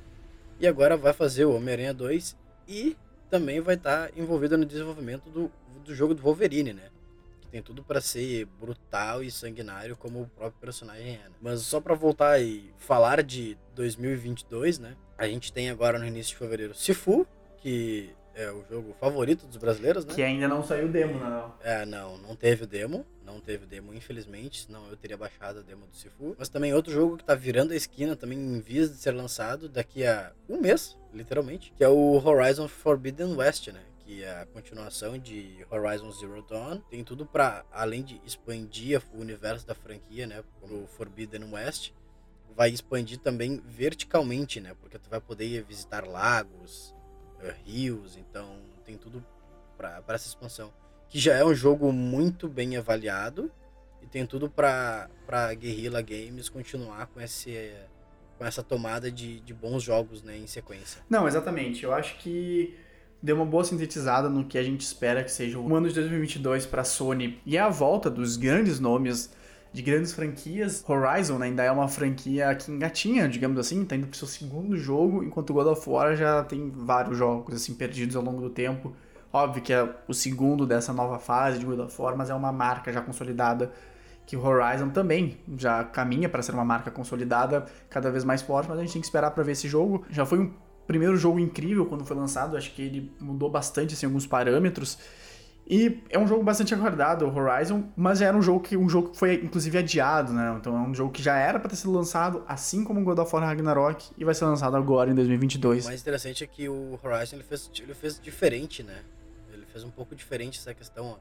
E agora vai fazer o Homem-Aranha 2 e também vai estar tá envolvido no desenvolvimento do, do jogo do Wolverine, né? Que tem tudo para ser brutal e sanguinário como o próprio personagem é. Né? Mas só para voltar e falar de 2022, né? A gente tem agora no início de fevereiro Sifu, que é o jogo favorito dos brasileiros, né? Que ainda não saiu o demo, não. É, não, não teve o demo. Não teve o demo, infelizmente, senão eu teria baixado a demo do Sifu. Mas também outro jogo que tá virando a esquina, também em vias de ser lançado daqui a um mês, literalmente, que é o Horizon Forbidden West, né? Que é a continuação de Horizon Zero Dawn. Tem tudo para além de expandir o universo da franquia, né? Como Forbidden West, vai expandir também verticalmente, né? Porque tu vai poder visitar lagos, eh, rios, então tem tudo para essa expansão que já é um jogo muito bem avaliado e tem tudo para Guerrilla Games continuar com, esse, com essa tomada de, de bons jogos né, em sequência. Não, exatamente. Eu acho que deu uma boa sintetizada no que a gente espera que seja o ano de 2022 para a Sony e a volta dos grandes nomes de grandes franquias. Horizon né, ainda é uma franquia que engatinha, digamos assim, está indo para o seu segundo jogo, enquanto God of War já tem vários jogos assim perdidos ao longo do tempo. Óbvio que é o segundo dessa nova fase de God of War, mas é uma marca já consolidada que Horizon também já caminha para ser uma marca consolidada cada vez mais forte, mas a gente tem que esperar para ver esse jogo. Já foi um primeiro jogo incrível quando foi lançado, acho que ele mudou bastante assim, alguns parâmetros. E é um jogo bastante aguardado, o Horizon, mas era um jogo que um jogo que foi inclusive adiado, né? Então é um jogo que já era para ter sido lançado, assim como o God of War Ragnarok, e vai ser lançado agora em 2022. O mais interessante é que o Horizon ele fez, ele fez diferente, né? fez um pouco diferente essa questão. Ó.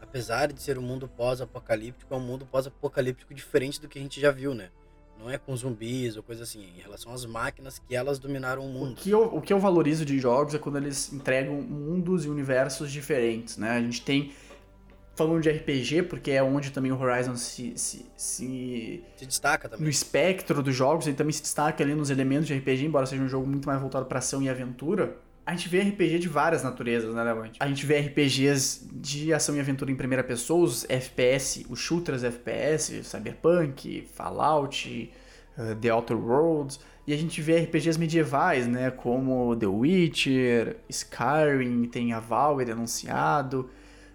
Apesar de ser um mundo pós-apocalíptico, é um mundo pós-apocalíptico diferente do que a gente já viu, né? Não é com zumbis ou coisa assim, em relação às máquinas que elas dominaram o mundo. O que eu, o que eu valorizo de jogos é quando eles entregam mundos e universos diferentes, né? A gente tem falando de RPG, porque é onde também o Horizon se, se, se, se, destaca também. No espectro dos jogos, ele também se destaca ali nos elementos de RPG, embora seja um jogo muito mais voltado para ação e aventura. A gente vê RPG de várias naturezas, né, Levante? A gente vê RPGs de ação e aventura em primeira pessoa, os FPS, os shooters FPS, Cyberpunk, Fallout, uh, The Outer Worlds. E a gente vê RPGs medievais, né, como The Witcher, Skyrim, tem a Valve anunciado.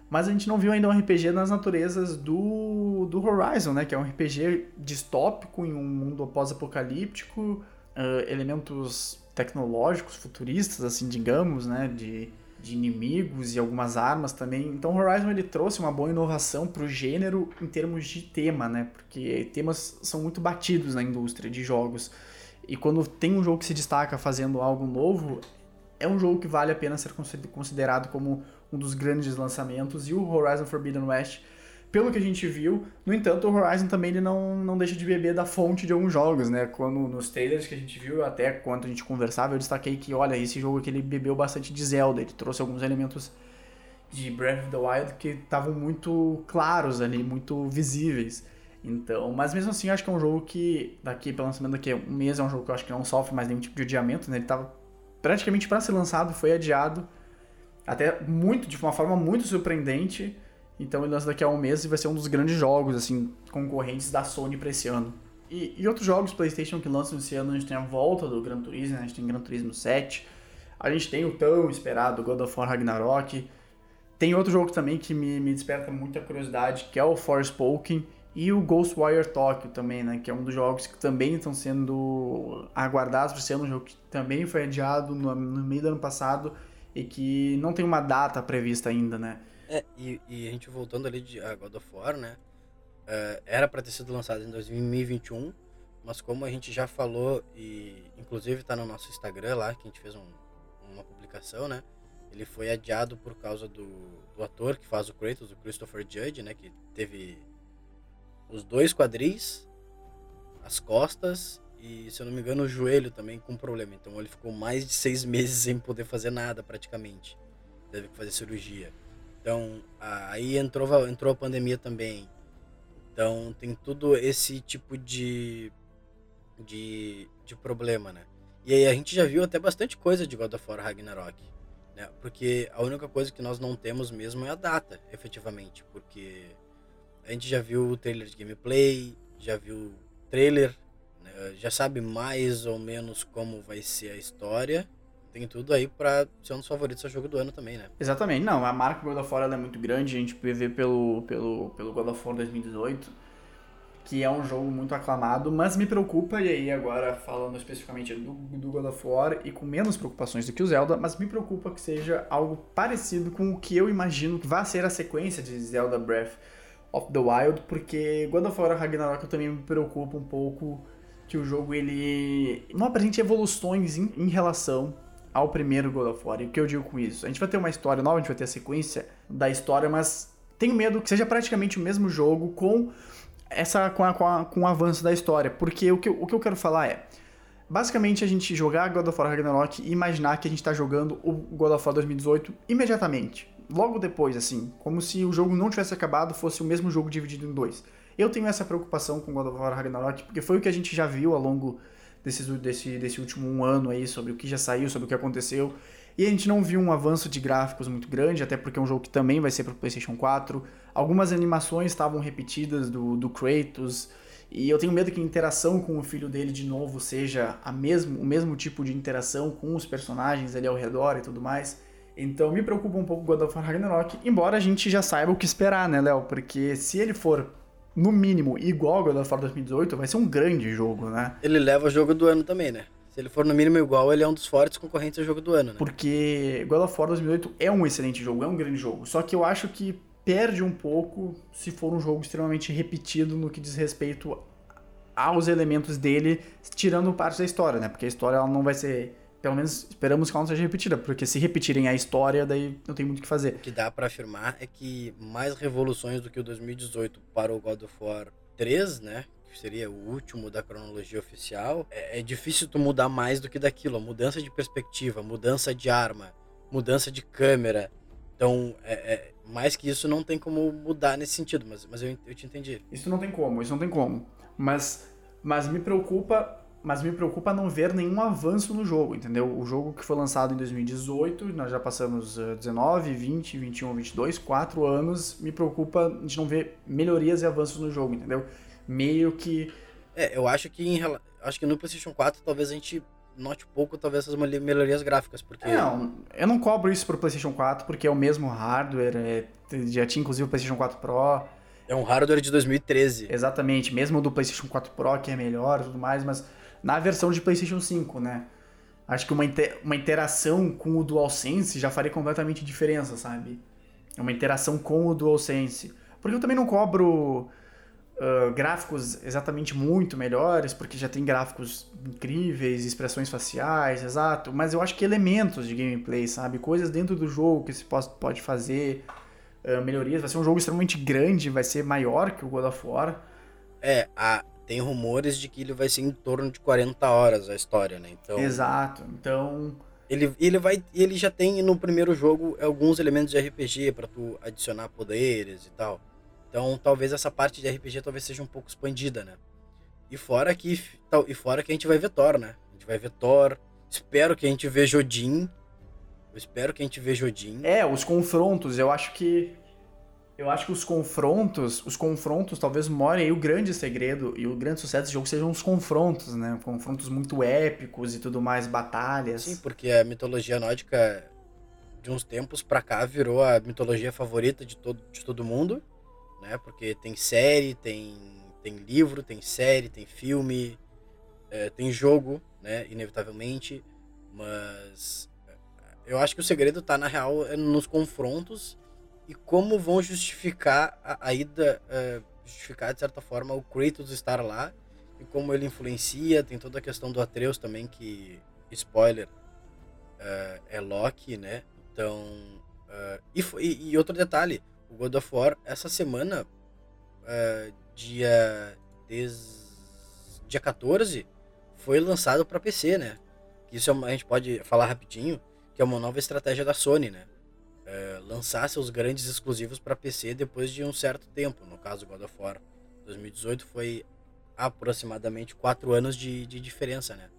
Mas a gente não viu ainda um RPG nas naturezas do, do Horizon, né, que é um RPG distópico em um mundo pós-apocalíptico, uh, elementos tecnológicos, futuristas, assim, digamos, né, de, de inimigos e algumas armas também. Então, Horizon ele trouxe uma boa inovação para o gênero em termos de tema, né, porque temas são muito batidos na indústria de jogos. E quando tem um jogo que se destaca fazendo algo novo, é um jogo que vale a pena ser considerado como um dos grandes lançamentos. E o Horizon Forbidden West pelo que a gente viu. No entanto, o Horizon também ele não, não deixa de beber da fonte de alguns jogos, né? Quando nos trailers que a gente viu, até quando a gente conversava, eu destaquei que, olha, esse jogo aqui ele bebeu bastante de Zelda, ele trouxe alguns elementos de Breath of the Wild que estavam muito claros ali, muito visíveis. Então, mas mesmo assim, acho que é um jogo que daqui pelo lançamento daqui a um mês é um jogo que eu acho que não sofre mais nenhum tipo de adiamento, né? Ele tava praticamente para ser lançado, foi adiado até muito de uma forma muito surpreendente então ele lança daqui a um mês e vai ser um dos grandes jogos, assim, concorrentes da Sony para esse ano. E, e, outros jogos PlayStation que lançam esse ano, a gente tem a volta do Gran Turismo, né? a gente tem Gran Turismo 7, a gente tem o tão esperado God of War Ragnarok. Tem outro jogo também que me, me desperta muita curiosidade, que é o Forspoken, e o Ghostwire Tokyo também, né? Que é um dos jogos que também estão sendo aguardados para ser um jogo que também foi adiado no, no meio do ano passado e que não tem uma data prevista ainda, né? É, e, e, a gente voltando ali de God of War, né? Uh, era para ter sido lançado em 2021, mas como a gente já falou, e inclusive tá no nosso Instagram lá, que a gente fez um, uma publicação, né? Ele foi adiado por causa do, do ator que faz o Kratos, o Christopher Judge, né? Que teve os dois quadris, as costas e, se eu não me engano, o joelho também com problema. Então ele ficou mais de seis meses sem poder fazer nada praticamente. Teve que fazer cirurgia. Então, aí entrou, entrou a pandemia também. Então, tem tudo esse tipo de, de, de problema, né? E aí a gente já viu até bastante coisa de God of War Ragnarok, né? Porque a única coisa que nós não temos mesmo é a data, efetivamente, porque a gente já viu o trailer de gameplay, já viu trailer, né? já sabe mais ou menos como vai ser a história. Tem tudo aí pra ser um dos favoritos ao jogo do ano também, né? Exatamente, não, a marca God of War é muito grande, a gente vê pelo, pelo, pelo God of War 2018, que é um jogo muito aclamado, mas me preocupa, e aí agora falando especificamente do, do God of War e com menos preocupações do que o Zelda, mas me preocupa que seja algo parecido com o que eu imagino que vai ser a sequência de Zelda Breath of the Wild, porque God of War Ragnarok eu também me preocupa um pouco que o jogo ele não apresente evoluções em, em relação ao primeiro God of War. E o que eu digo com isso? A gente vai ter uma história nova, a gente vai ter a sequência da história, mas tenho medo que seja praticamente o mesmo jogo com essa com, a, com, a, com o avanço da história. Porque o que, o que eu quero falar é. Basicamente, a gente jogar God of War Ragnarok e imaginar que a gente está jogando o God of War 2018 imediatamente. Logo depois, assim. Como se o jogo não tivesse acabado, fosse o mesmo jogo dividido em dois. Eu tenho essa preocupação com God of War Ragnarok, porque foi o que a gente já viu ao longo desse, desse, desse último um ano aí, sobre o que já saiu, sobre o que aconteceu. E a gente não viu um avanço de gráficos muito grande, até porque é um jogo que também vai ser para o PlayStation 4. Algumas animações estavam repetidas do, do Kratos. E eu tenho medo que a interação com o filho dele de novo seja a mesmo, o mesmo tipo de interação com os personagens ali ao redor e tudo mais. Então me preocupa um pouco o God of War Ragnarok, embora a gente já saiba o que esperar, né, Léo? Porque se ele for, no mínimo, igual ao God of War 2018, vai ser um grande jogo, né? Ele leva o jogo do ano também, né? Se ele for no mínimo igual, ele é um dos fortes concorrentes ao jogo do ano, né? Porque God of War 2008 é um excelente jogo, é um grande jogo. Só que eu acho que perde um pouco se for um jogo extremamente repetido no que diz respeito aos elementos dele, tirando parte da história, né? Porque a história ela não vai ser pelo menos esperamos que ela não seja repetida, porque se repetirem a história, daí não tem muito o que fazer. O que dá para afirmar é que mais revoluções do que o 2018 para o God of War 3, né? que seria o último da cronologia oficial, é, é, difícil tu mudar mais do que daquilo. A mudança de perspectiva, mudança de arma, mudança de câmera. Então, é, é, mais que isso não tem como mudar nesse sentido, mas, mas eu, eu te entendi. Isso não tem como, isso não tem como. Mas, mas me preocupa mas me preocupa não ver nenhum avanço no jogo, entendeu? O jogo que foi lançado em 2018, nós já passamos 19, 20, 21, 22, 4 anos, me preocupa de não ver melhorias e avanços no jogo, entendeu? meio que. É, eu acho que em, acho que no PlayStation 4 talvez a gente note pouco talvez essas melhorias gráficas, porque... Não, eu não cobro isso pro PlayStation 4 porque é o mesmo hardware, é, já tinha inclusive o PlayStation 4 Pro. É um hardware de 2013. Exatamente, mesmo do PlayStation 4 Pro que é melhor e tudo mais, mas na versão de PlayStation 5, né? Acho que uma, inter uma interação com o DualSense já faria completamente diferença, sabe? Uma interação com o DualSense. Porque eu também não cobro uh, gráficos exatamente muito melhores, porque já tem gráficos incríveis, expressões faciais, exato, mas eu acho que elementos de gameplay, sabe? Coisas dentro do jogo que se pode fazer, uh, melhorias. Vai ser um jogo extremamente grande, vai ser maior que o God of War. É, a, tem rumores de que ele vai ser em torno de 40 horas a história, né? Então... Exato, então... Ele, ele vai ele já tem no primeiro jogo alguns elementos de RPG para tu adicionar poderes e tal. Então, talvez essa parte de RPG talvez seja um pouco expandida, né? E fora que e fora que a gente vai ver Thor, né? A gente vai ver Thor. Espero que a gente veja Odin. Eu espero que a gente veja Odin. É, os confrontos, eu acho que eu acho que os confrontos, os confrontos talvez morem aí o grande segredo e o grande sucesso desse jogo sejam os confrontos, né? Confrontos muito épicos e tudo mais, batalhas. Sim, porque a mitologia nórdica de uns tempos pra cá virou a mitologia favorita de todo, de todo mundo né? Porque tem série, tem, tem livro, tem série, tem filme, é, tem jogo, né? Inevitavelmente, mas eu acho que o segredo tá na real é nos confrontos e como vão justificar a, a ida, é, justificar de certa forma o Kratos estar lá e como ele influencia. Tem toda a questão do Atreus também que spoiler é, é Loki, né? Então uh, e, e, outro detalhe, o God of War essa semana, uh, dia, des... dia 14, foi lançado para PC, né? Isso é uma, a gente pode falar rapidinho, que é uma nova estratégia da Sony, né? Uh, lançar seus grandes exclusivos para PC depois de um certo tempo. No caso, God of War 2018 foi aproximadamente 4 anos de, de diferença, né?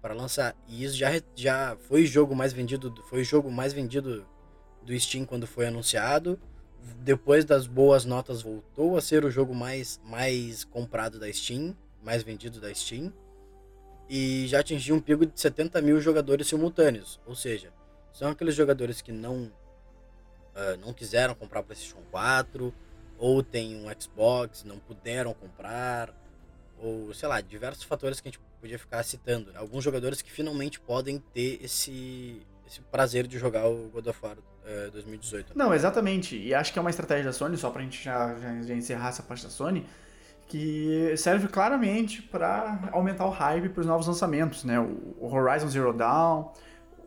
Para lançar. E isso já, já foi o jogo mais vendido, foi o jogo mais vendido do Steam quando foi anunciado depois das boas notas, voltou a ser o jogo mais, mais comprado da Steam, mais vendido da Steam, e já atingiu um pico de 70 mil jogadores simultâneos. Ou seja, são aqueles jogadores que não, uh, não quiseram comprar o PlayStation 4, ou tem um Xbox, não puderam comprar, ou sei lá, diversos fatores que a gente podia ficar citando. Né? Alguns jogadores que finalmente podem ter esse, esse prazer de jogar o God of War uh, 2018. Não, exatamente. E acho que é uma estratégia da Sony, só pra gente já, já encerrar essa parte da Sony, que serve claramente para aumentar o hype para os novos lançamentos, né? O Horizon Zero Dawn,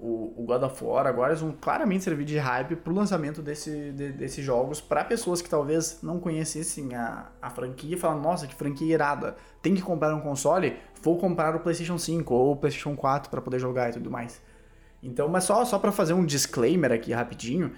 o, God of War, agora eles vão claramente servir de hype para o lançamento desse, de, desses jogos para pessoas que talvez não conhecessem a, a franquia e falam, nossa, que franquia irada, tem que comprar um console, vou comprar o PlayStation 5 ou o PlayStation 4 para poder jogar e tudo mais. Então, mas só, só para fazer um disclaimer aqui rapidinho,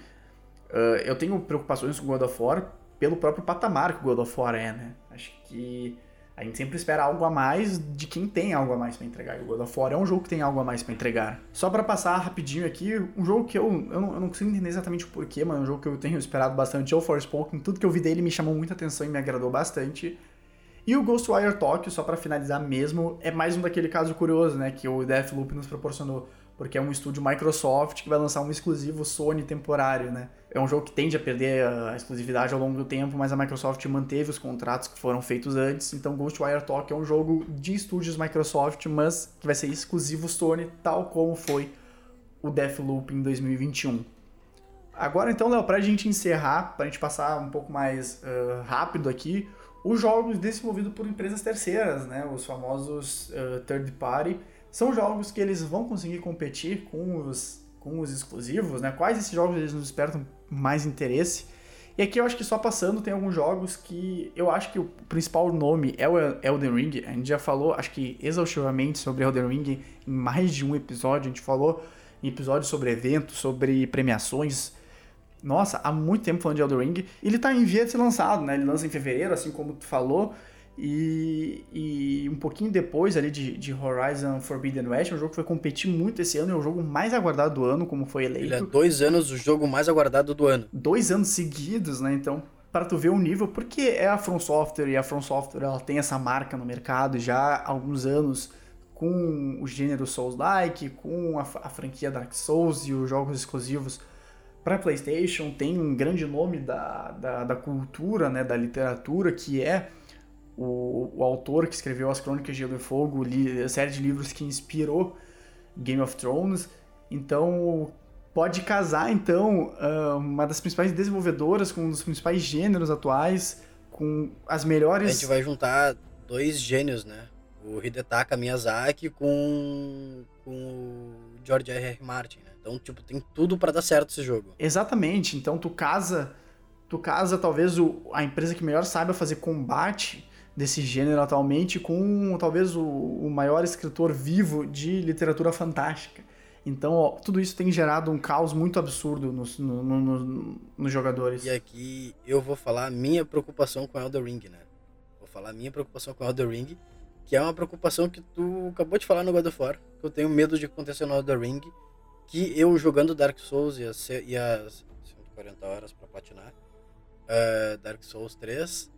uh, eu tenho preocupações com God of War pelo próprio patamar que o God of War é, né? Acho que a gente sempre espera algo a mais de quem tem algo a mais para entregar. E o God of War é um jogo que tem algo a mais para entregar. Só para passar rapidinho aqui, um jogo que eu, eu, não, eu não consigo entender exatamente o porquê, mas é um jogo que eu tenho esperado bastante é o Forspoken. Tudo que eu vi dele me chamou muita atenção e me agradou bastante. E o Ghostwire Tokyo, só para finalizar mesmo, é mais um daquele caso curioso, né, que o Deathloop nos proporcionou porque é um estúdio Microsoft que vai lançar um exclusivo Sony temporário, né? É um jogo que tende a perder a exclusividade ao longo do tempo, mas a Microsoft manteve os contratos que foram feitos antes, então Ghostwire Tokyo é um jogo de estúdios Microsoft, mas que vai ser exclusivo Sony, tal como foi o Deathloop em 2021. Agora então, Léo, pra gente encerrar, pra gente passar um pouco mais uh, rápido aqui, os jogos desenvolvidos por empresas terceiras, né? Os famosos uh, third party, são jogos que eles vão conseguir competir com os, com os exclusivos, né? Quais esses jogos eles nos despertam mais interesse? E aqui eu acho que só passando tem alguns jogos que eu acho que o principal nome é o Elden Ring. A gente já falou, acho que exaustivamente sobre Elden Ring em mais de um episódio. A gente falou em episódios sobre eventos, sobre premiações. Nossa, há muito tempo falando de Elden Ring. Ele tá em via de ser lançado, né? Ele lança em fevereiro, assim como tu falou. E, e, um pouquinho depois ali de, de, Horizon Forbidden West, um jogo que foi competir muito esse ano, é o jogo mais aguardado do ano, como foi eleito. Ele é dois anos o jogo mais aguardado do ano. Dois anos seguidos, né? Então, para tu ver o nível, porque é a From Software e a From Software ela tem essa marca no mercado já há alguns anos com o gênero Souls-like, com a, a franquia Dark Souls e os jogos exclusivos para PlayStation, tem um grande nome da, da, da cultura, né, da literatura, que é o, o autor que escreveu as Crônicas de Gelo e Fogo, li, a série de livros que inspirou Game of Thrones. Então, pode casar, então, ah, uma das principais desenvolvedoras com um dos principais gêneros atuais, com as melhores... A gente vai juntar dois gênios, né? O Hidetaka Miyazaki com, com o George R. R. Martin, né? Então, tipo, tem tudo para dar certo esse jogo. Exatamente. Então, tu casa... Tu casa, talvez, o, a empresa que melhor saiba fazer combate desse gênero atualmente com talvez o, o maior escritor vivo de literatura fantástica. Então, ó, tudo isso tem gerado um caos muito absurdo nos, no, no, no, nos jogadores. E aqui eu vou falar a minha preocupação com Elder Ring, né? Vou falar a minha preocupação com Elder Ring, que é uma preocupação que tu acabou de falar no God of War, que eu tenho medo de acontecer no Elder Ring, que eu jogando Dark Souls e as, e as 140 horas para platinar, uh, Dark Souls 3,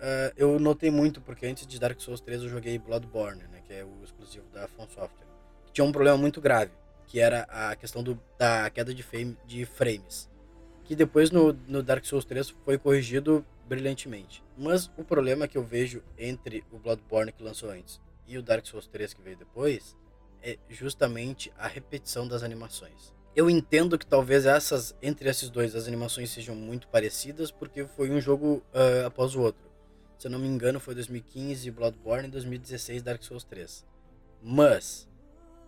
Uh, eu notei muito, porque antes de Dark Souls 3 eu joguei Bloodborne, né, que é o exclusivo da From Software. Que tinha um problema muito grave, que era a questão do, da queda de, de frames. Que depois no, no Dark Souls 3 foi corrigido brilhantemente. Mas o problema que eu vejo entre o Bloodborne que lançou antes e o Dark Souls 3 que veio depois é justamente a repetição das animações. Eu entendo que talvez essas entre esses dois as animações sejam muito parecidas porque foi um jogo uh, após o outro. Se eu não me engano, foi 2015 Bloodborne e 2016 Dark Souls 3. Mas,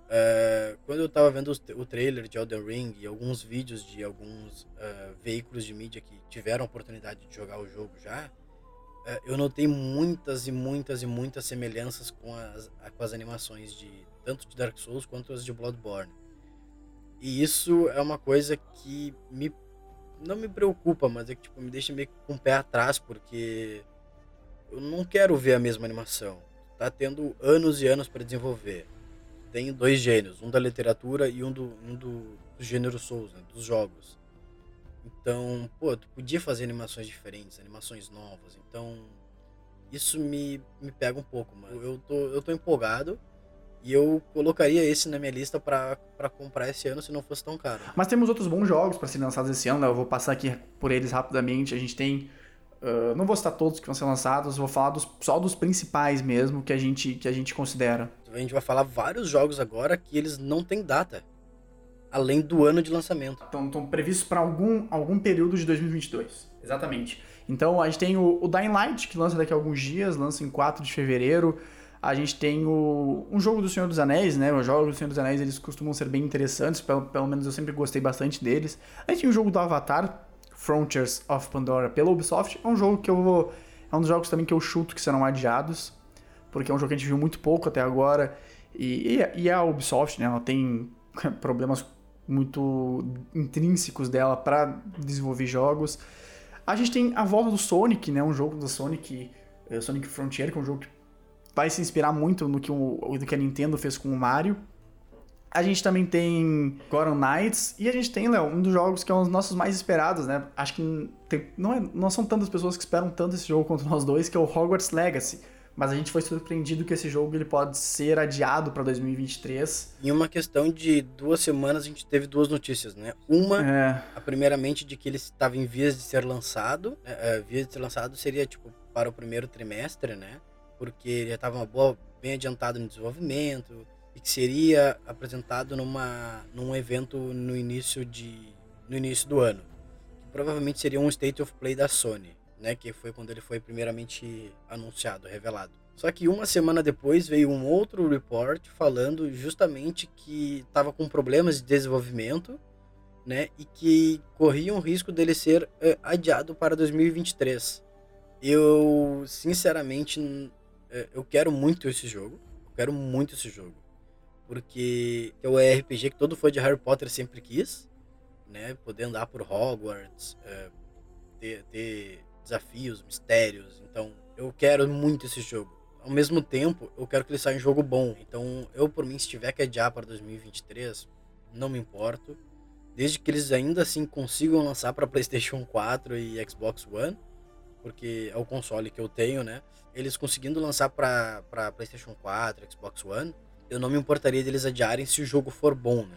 uh, quando eu tava vendo o trailer de Elden Ring e alguns vídeos de alguns uh, veículos de mídia que tiveram a oportunidade de jogar o jogo já, uh, eu notei muitas e muitas e muitas semelhanças com as, com as animações de tanto de Dark Souls quanto as de Bloodborne. E isso é uma coisa que me não me preocupa, mas é que tipo, me deixa meio com o pé atrás, porque eu não quero ver a mesma animação. Tá tendo anos e anos para desenvolver. Tem dois gênios, um da literatura e um do, um do, do gênero Souls, né, dos jogos. Então, pô, tu podia fazer animações diferentes, animações novas. Então, isso me, me pega um pouco, mano. Eu tô, eu tô empolgado e eu colocaria esse na minha lista para comprar esse ano se não fosse tão caro. Mas temos outros bons jogos para serem lançados esse ano, né? Eu vou passar aqui por eles rapidamente. A gente tem. Uh, não vou citar todos que vão ser lançados, vou falar dos, só dos principais mesmo que a gente, que a gente considera. A gente vai falar vários jogos agora que eles não têm data além do ano de lançamento. Estão, estão previstos para algum, algum período de 2022. Exatamente. Então a gente tem o, o Dying Light, que lança daqui a alguns dias, lança em 4 de fevereiro. A gente tem o, um jogo do Senhor dos Anéis, né? Os jogos do Senhor dos Anéis eles costumam ser bem interessantes, pelo, pelo menos eu sempre gostei bastante deles. A gente tem o jogo do Avatar, Frontiers of Pandora, pela Ubisoft. É um jogo que eu vou. É um dos jogos também que eu chuto que serão adiados, porque é um jogo que a gente viu muito pouco até agora. E, e, a Ubisoft, né? Ela tem problemas muito intrínsecos dela para desenvolver jogos. A gente tem a volta do Sonic, né? Um jogo do Sonic, é, Sonic Frontier, que é um jogo que vai se inspirar muito no que, o, no que a Nintendo fez com o Mario. A gente também tem Goron Knights e a gente tem, Léo, um dos jogos que é um dos nossos mais esperados, né? Acho que tem, não, é, não são tantas pessoas que esperam tanto esse jogo quanto nós dois, que é o Hogwarts Legacy mas a gente foi surpreendido que esse jogo ele pode ser adiado para 2023. Em uma questão de duas semanas a gente teve duas notícias, né? Uma, é. a primeiramente de que ele estava em vias de ser lançado, é, é, vias de ser lançado seria tipo para o primeiro trimestre, né? Porque ele já estava boa, bem adiantado no desenvolvimento seria apresentado numa num evento no início de no início do ano. Provavelmente seria um State of Play da Sony né? Que foi quando ele foi primeiramente anunciado, revelado. Só que uma semana depois veio um outro report falando justamente que estava com problemas de desenvolvimento, né? E que corria um risco dele ser uh, adiado para 2023. Eu, sinceramente, uh, eu quero muito esse jogo. Eu quero muito esse jogo. Porque é o RPG que todo fã de Harry Potter sempre quis, né? Poder andar por Hogwarts, uh, ter, ter desafios, mistérios. Então, eu quero muito esse jogo. Ao mesmo tempo, eu quero que ele saia um jogo bom. Então, eu por mim, se tiver que adiar para 2023, não me importo. Desde que eles ainda assim consigam lançar para PlayStation 4 e Xbox One, porque é o console que eu tenho, né? Eles conseguindo lançar para PlayStation 4, Xbox One, eu não me importaria deles adiarem se o jogo for bom, né?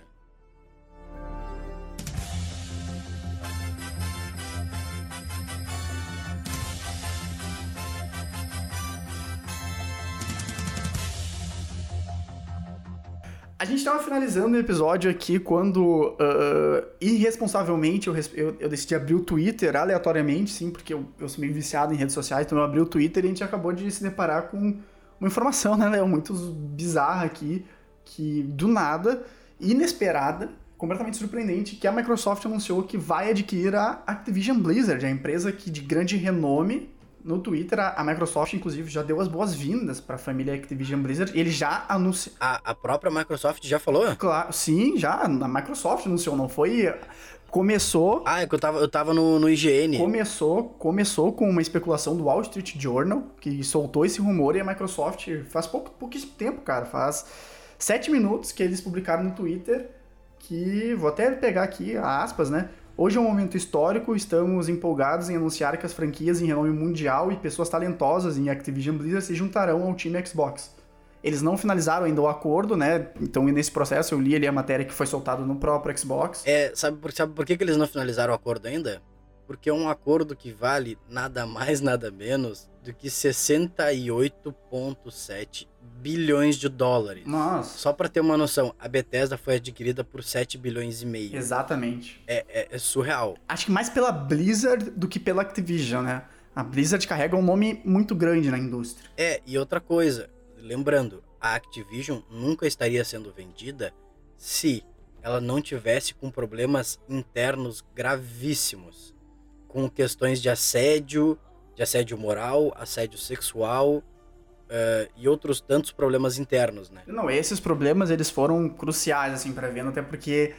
A gente estava finalizando o episódio aqui quando, uh, irresponsavelmente, eu, eu, eu, decidi abrir o Twitter aleatoriamente, sim, porque eu, eu sou meio viciado em redes sociais, então eu abri o Twitter e a gente acabou de se deparar com uma informação, né, Léo, muito bizarra aqui, que do nada, inesperada, completamente surpreendente, que a Microsoft anunciou que vai adquirir a Activision Blizzard, a empresa que de grande renome no Twitter, a, Microsoft, inclusive, já deu as boas-vindas para a família Activision Blizzard. Ele já anunciou. A, a própria Microsoft já falou? Claro, sim, já. A Microsoft anunciou, não foi. Começou. Ah, é que eu tava, eu tava no, no IGN. Começou, começou com uma especulação do Wall Street Journal, que soltou esse rumor, e a Microsoft faz pouco, pouquíssimo tempo, cara. Faz sete minutos que eles publicaram no Twitter. Que vou até pegar aqui aspas, né? Hoje é um momento histórico, estamos empolgados em anunciar que as franquias em renome mundial e pessoas talentosas em Activision Blizzard se juntarão ao time Xbox. Eles não finalizaram ainda o acordo, né? Então, nesse processo, eu li ali a matéria que foi soltada no próprio Xbox. É, sabe por, sabe por que, que eles não finalizaram o acordo ainda? Porque é um acordo que vale nada mais, nada menos do que 68,7 bilhões de dólares. Nossa. Só para ter uma noção, a Bethesda foi adquirida por 7 bilhões e meio. Exatamente. É, é, é surreal. Acho que mais pela Blizzard do que pela Activision, né? A Blizzard carrega um nome muito grande na indústria. É, e outra coisa, lembrando, a Activision nunca estaria sendo vendida se ela não tivesse com problemas internos gravíssimos, com questões de assédio, de assédio moral, assédio sexual Uh, e outros tantos problemas internos, né? Não, esses problemas eles foram cruciais assim para venda, até porque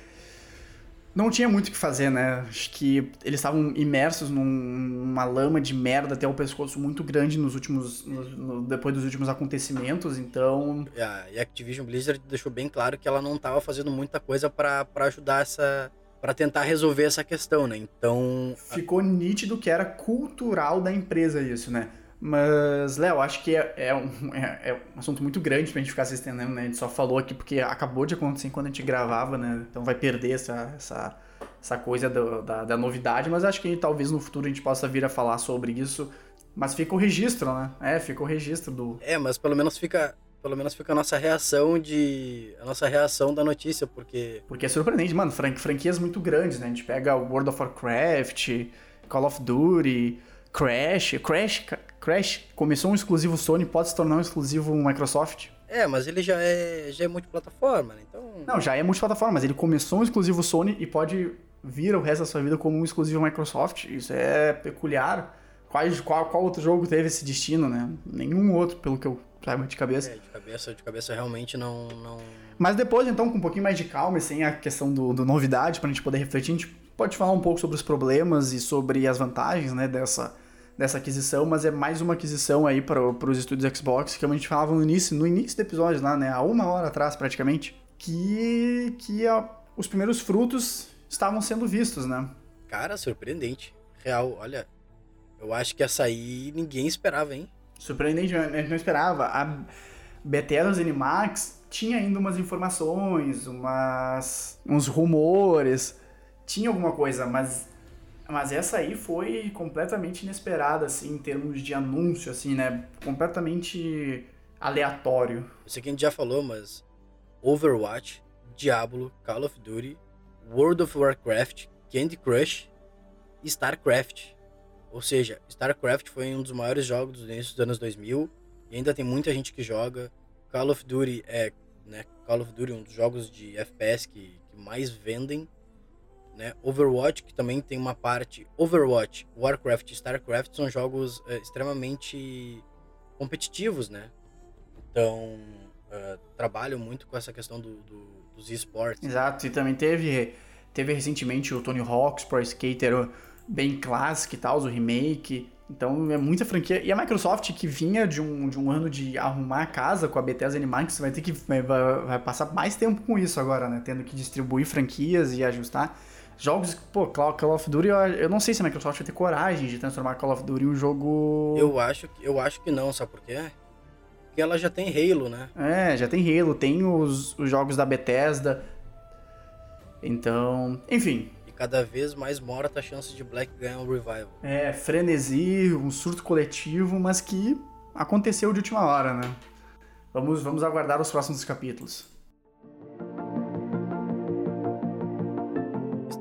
não tinha muito o que fazer, né? Acho que eles estavam imersos num, numa lama de merda até o pescoço muito grande nos últimos, no, no, depois dos últimos acontecimentos, então. E a Activision Blizzard deixou bem claro que ela não estava fazendo muita coisa para ajudar essa para tentar resolver essa questão, né? Então. Ficou nítido que era cultural da empresa isso, né? Mas, Léo, acho que é, é, um, é, é, um assunto muito grande pra gente ficar se estendendo, né? A gente só falou aqui porque acabou de acontecer quando a gente gravava, né? Então vai perder essa, essa, essa coisa do, da, da novidade, mas acho que talvez no futuro a gente possa vir a falar sobre isso. Mas fica o registro, né? É, fica o registro do. É, mas pelo menos fica pelo menos fica a nossa reação de. a nossa reação da notícia, porque. Porque é surpreendente, mano, fran franquias muito grandes, né? A gente pega World of Warcraft, Call of Duty, Crash. Crash, Crash começou um exclusivo Sony, pode se tornar um exclusivo Microsoft. É, mas ele já é, já é multiplataforma, né? Então. Não, já é multiplataforma, mas ele começou um exclusivo Sony e pode vir o resto da sua vida como um exclusivo Microsoft. Isso é peculiar. Qual, qual, qual outro jogo teve esse destino, né? Nenhum outro, pelo que eu saiba de cabeça. É, de cabeça, de cabeça realmente não, não. Mas depois, então, com um pouquinho mais de calma e sem a questão do, do novidade, pra gente poder refletir, a gente pode falar um pouco sobre os problemas e sobre as vantagens, né, dessa, dessa aquisição, mas é mais uma aquisição aí para os estúdios Xbox, que a gente falava no início, no início do episódio lá, né, há uma hora atrás praticamente, que, que a, os primeiros frutos estavam sendo vistos, né? Cara, surpreendente. Real, olha, eu acho que essa aí ninguém esperava, hein? Surpreendente, a gente não esperava. A Bethesda Zenimax tinha ainda umas informações, umas, uns rumores, tinha alguma coisa, mas, mas essa aí foi completamente inesperada, assim, em termos de anúncio, assim, né? Completamente aleatório. Eu sei que a gente já falou, mas Overwatch, Diablo, Call of Duty, World of Warcraft, Candy Crush e StarCraft ou seja, StarCraft foi um dos maiores jogos início dos anos 2000 e ainda tem muita gente que joga. Call of Duty é, né, Call of Duty é um dos jogos de FPS que, que mais vendem, né? Overwatch que também tem uma parte Overwatch, Warcraft, StarCraft são jogos é, extremamente competitivos, né? Então uh, trabalham muito com essa questão do, do, dos esportes. Exato, e também teve teve recentemente o Tony Hawk's Pro Skater bem clássica e tal, o remake. Então é muita franquia. E a Microsoft, que vinha de um, de um ano de arrumar a casa com a Bethesda Animax, vai ter que vai, vai passar mais tempo com isso agora, né? Tendo que distribuir franquias e ajustar. Jogos, pô, Call of Duty, eu não sei se a Microsoft vai ter coragem de transformar Call of Duty em um jogo. Eu acho, eu acho que não, sabe por quê? Porque ela já tem Halo, né? É, já tem Halo, tem os, os jogos da Bethesda. Então, enfim, cada vez mais morta a chance de Black ganhar um revival. É, frenesi, um surto coletivo, mas que aconteceu de última hora, né? Vamos, vamos aguardar os próximos capítulos.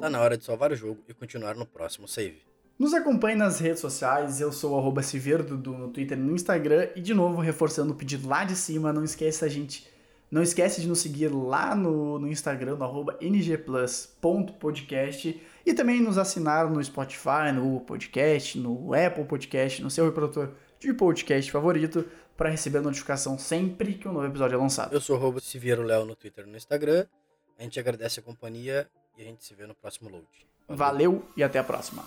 Está na hora de salvar o jogo e continuar no próximo save. Nos acompanhe nas redes sociais, eu sou o Civerdo no Twitter e no Instagram, e de novo, reforçando o pedido lá de cima, não esqueça a gente não esquece de nos seguir lá no, no Instagram, no ngplus.podcast e também nos assinar no Spotify, no podcast, no Apple Podcast, no seu reprodutor de podcast favorito para receber a notificação sempre que um novo episódio é lançado. Eu sou o Léo no Twitter e no Instagram. A gente agradece a companhia e a gente se vê no próximo load. Valeu, Valeu e até a próxima.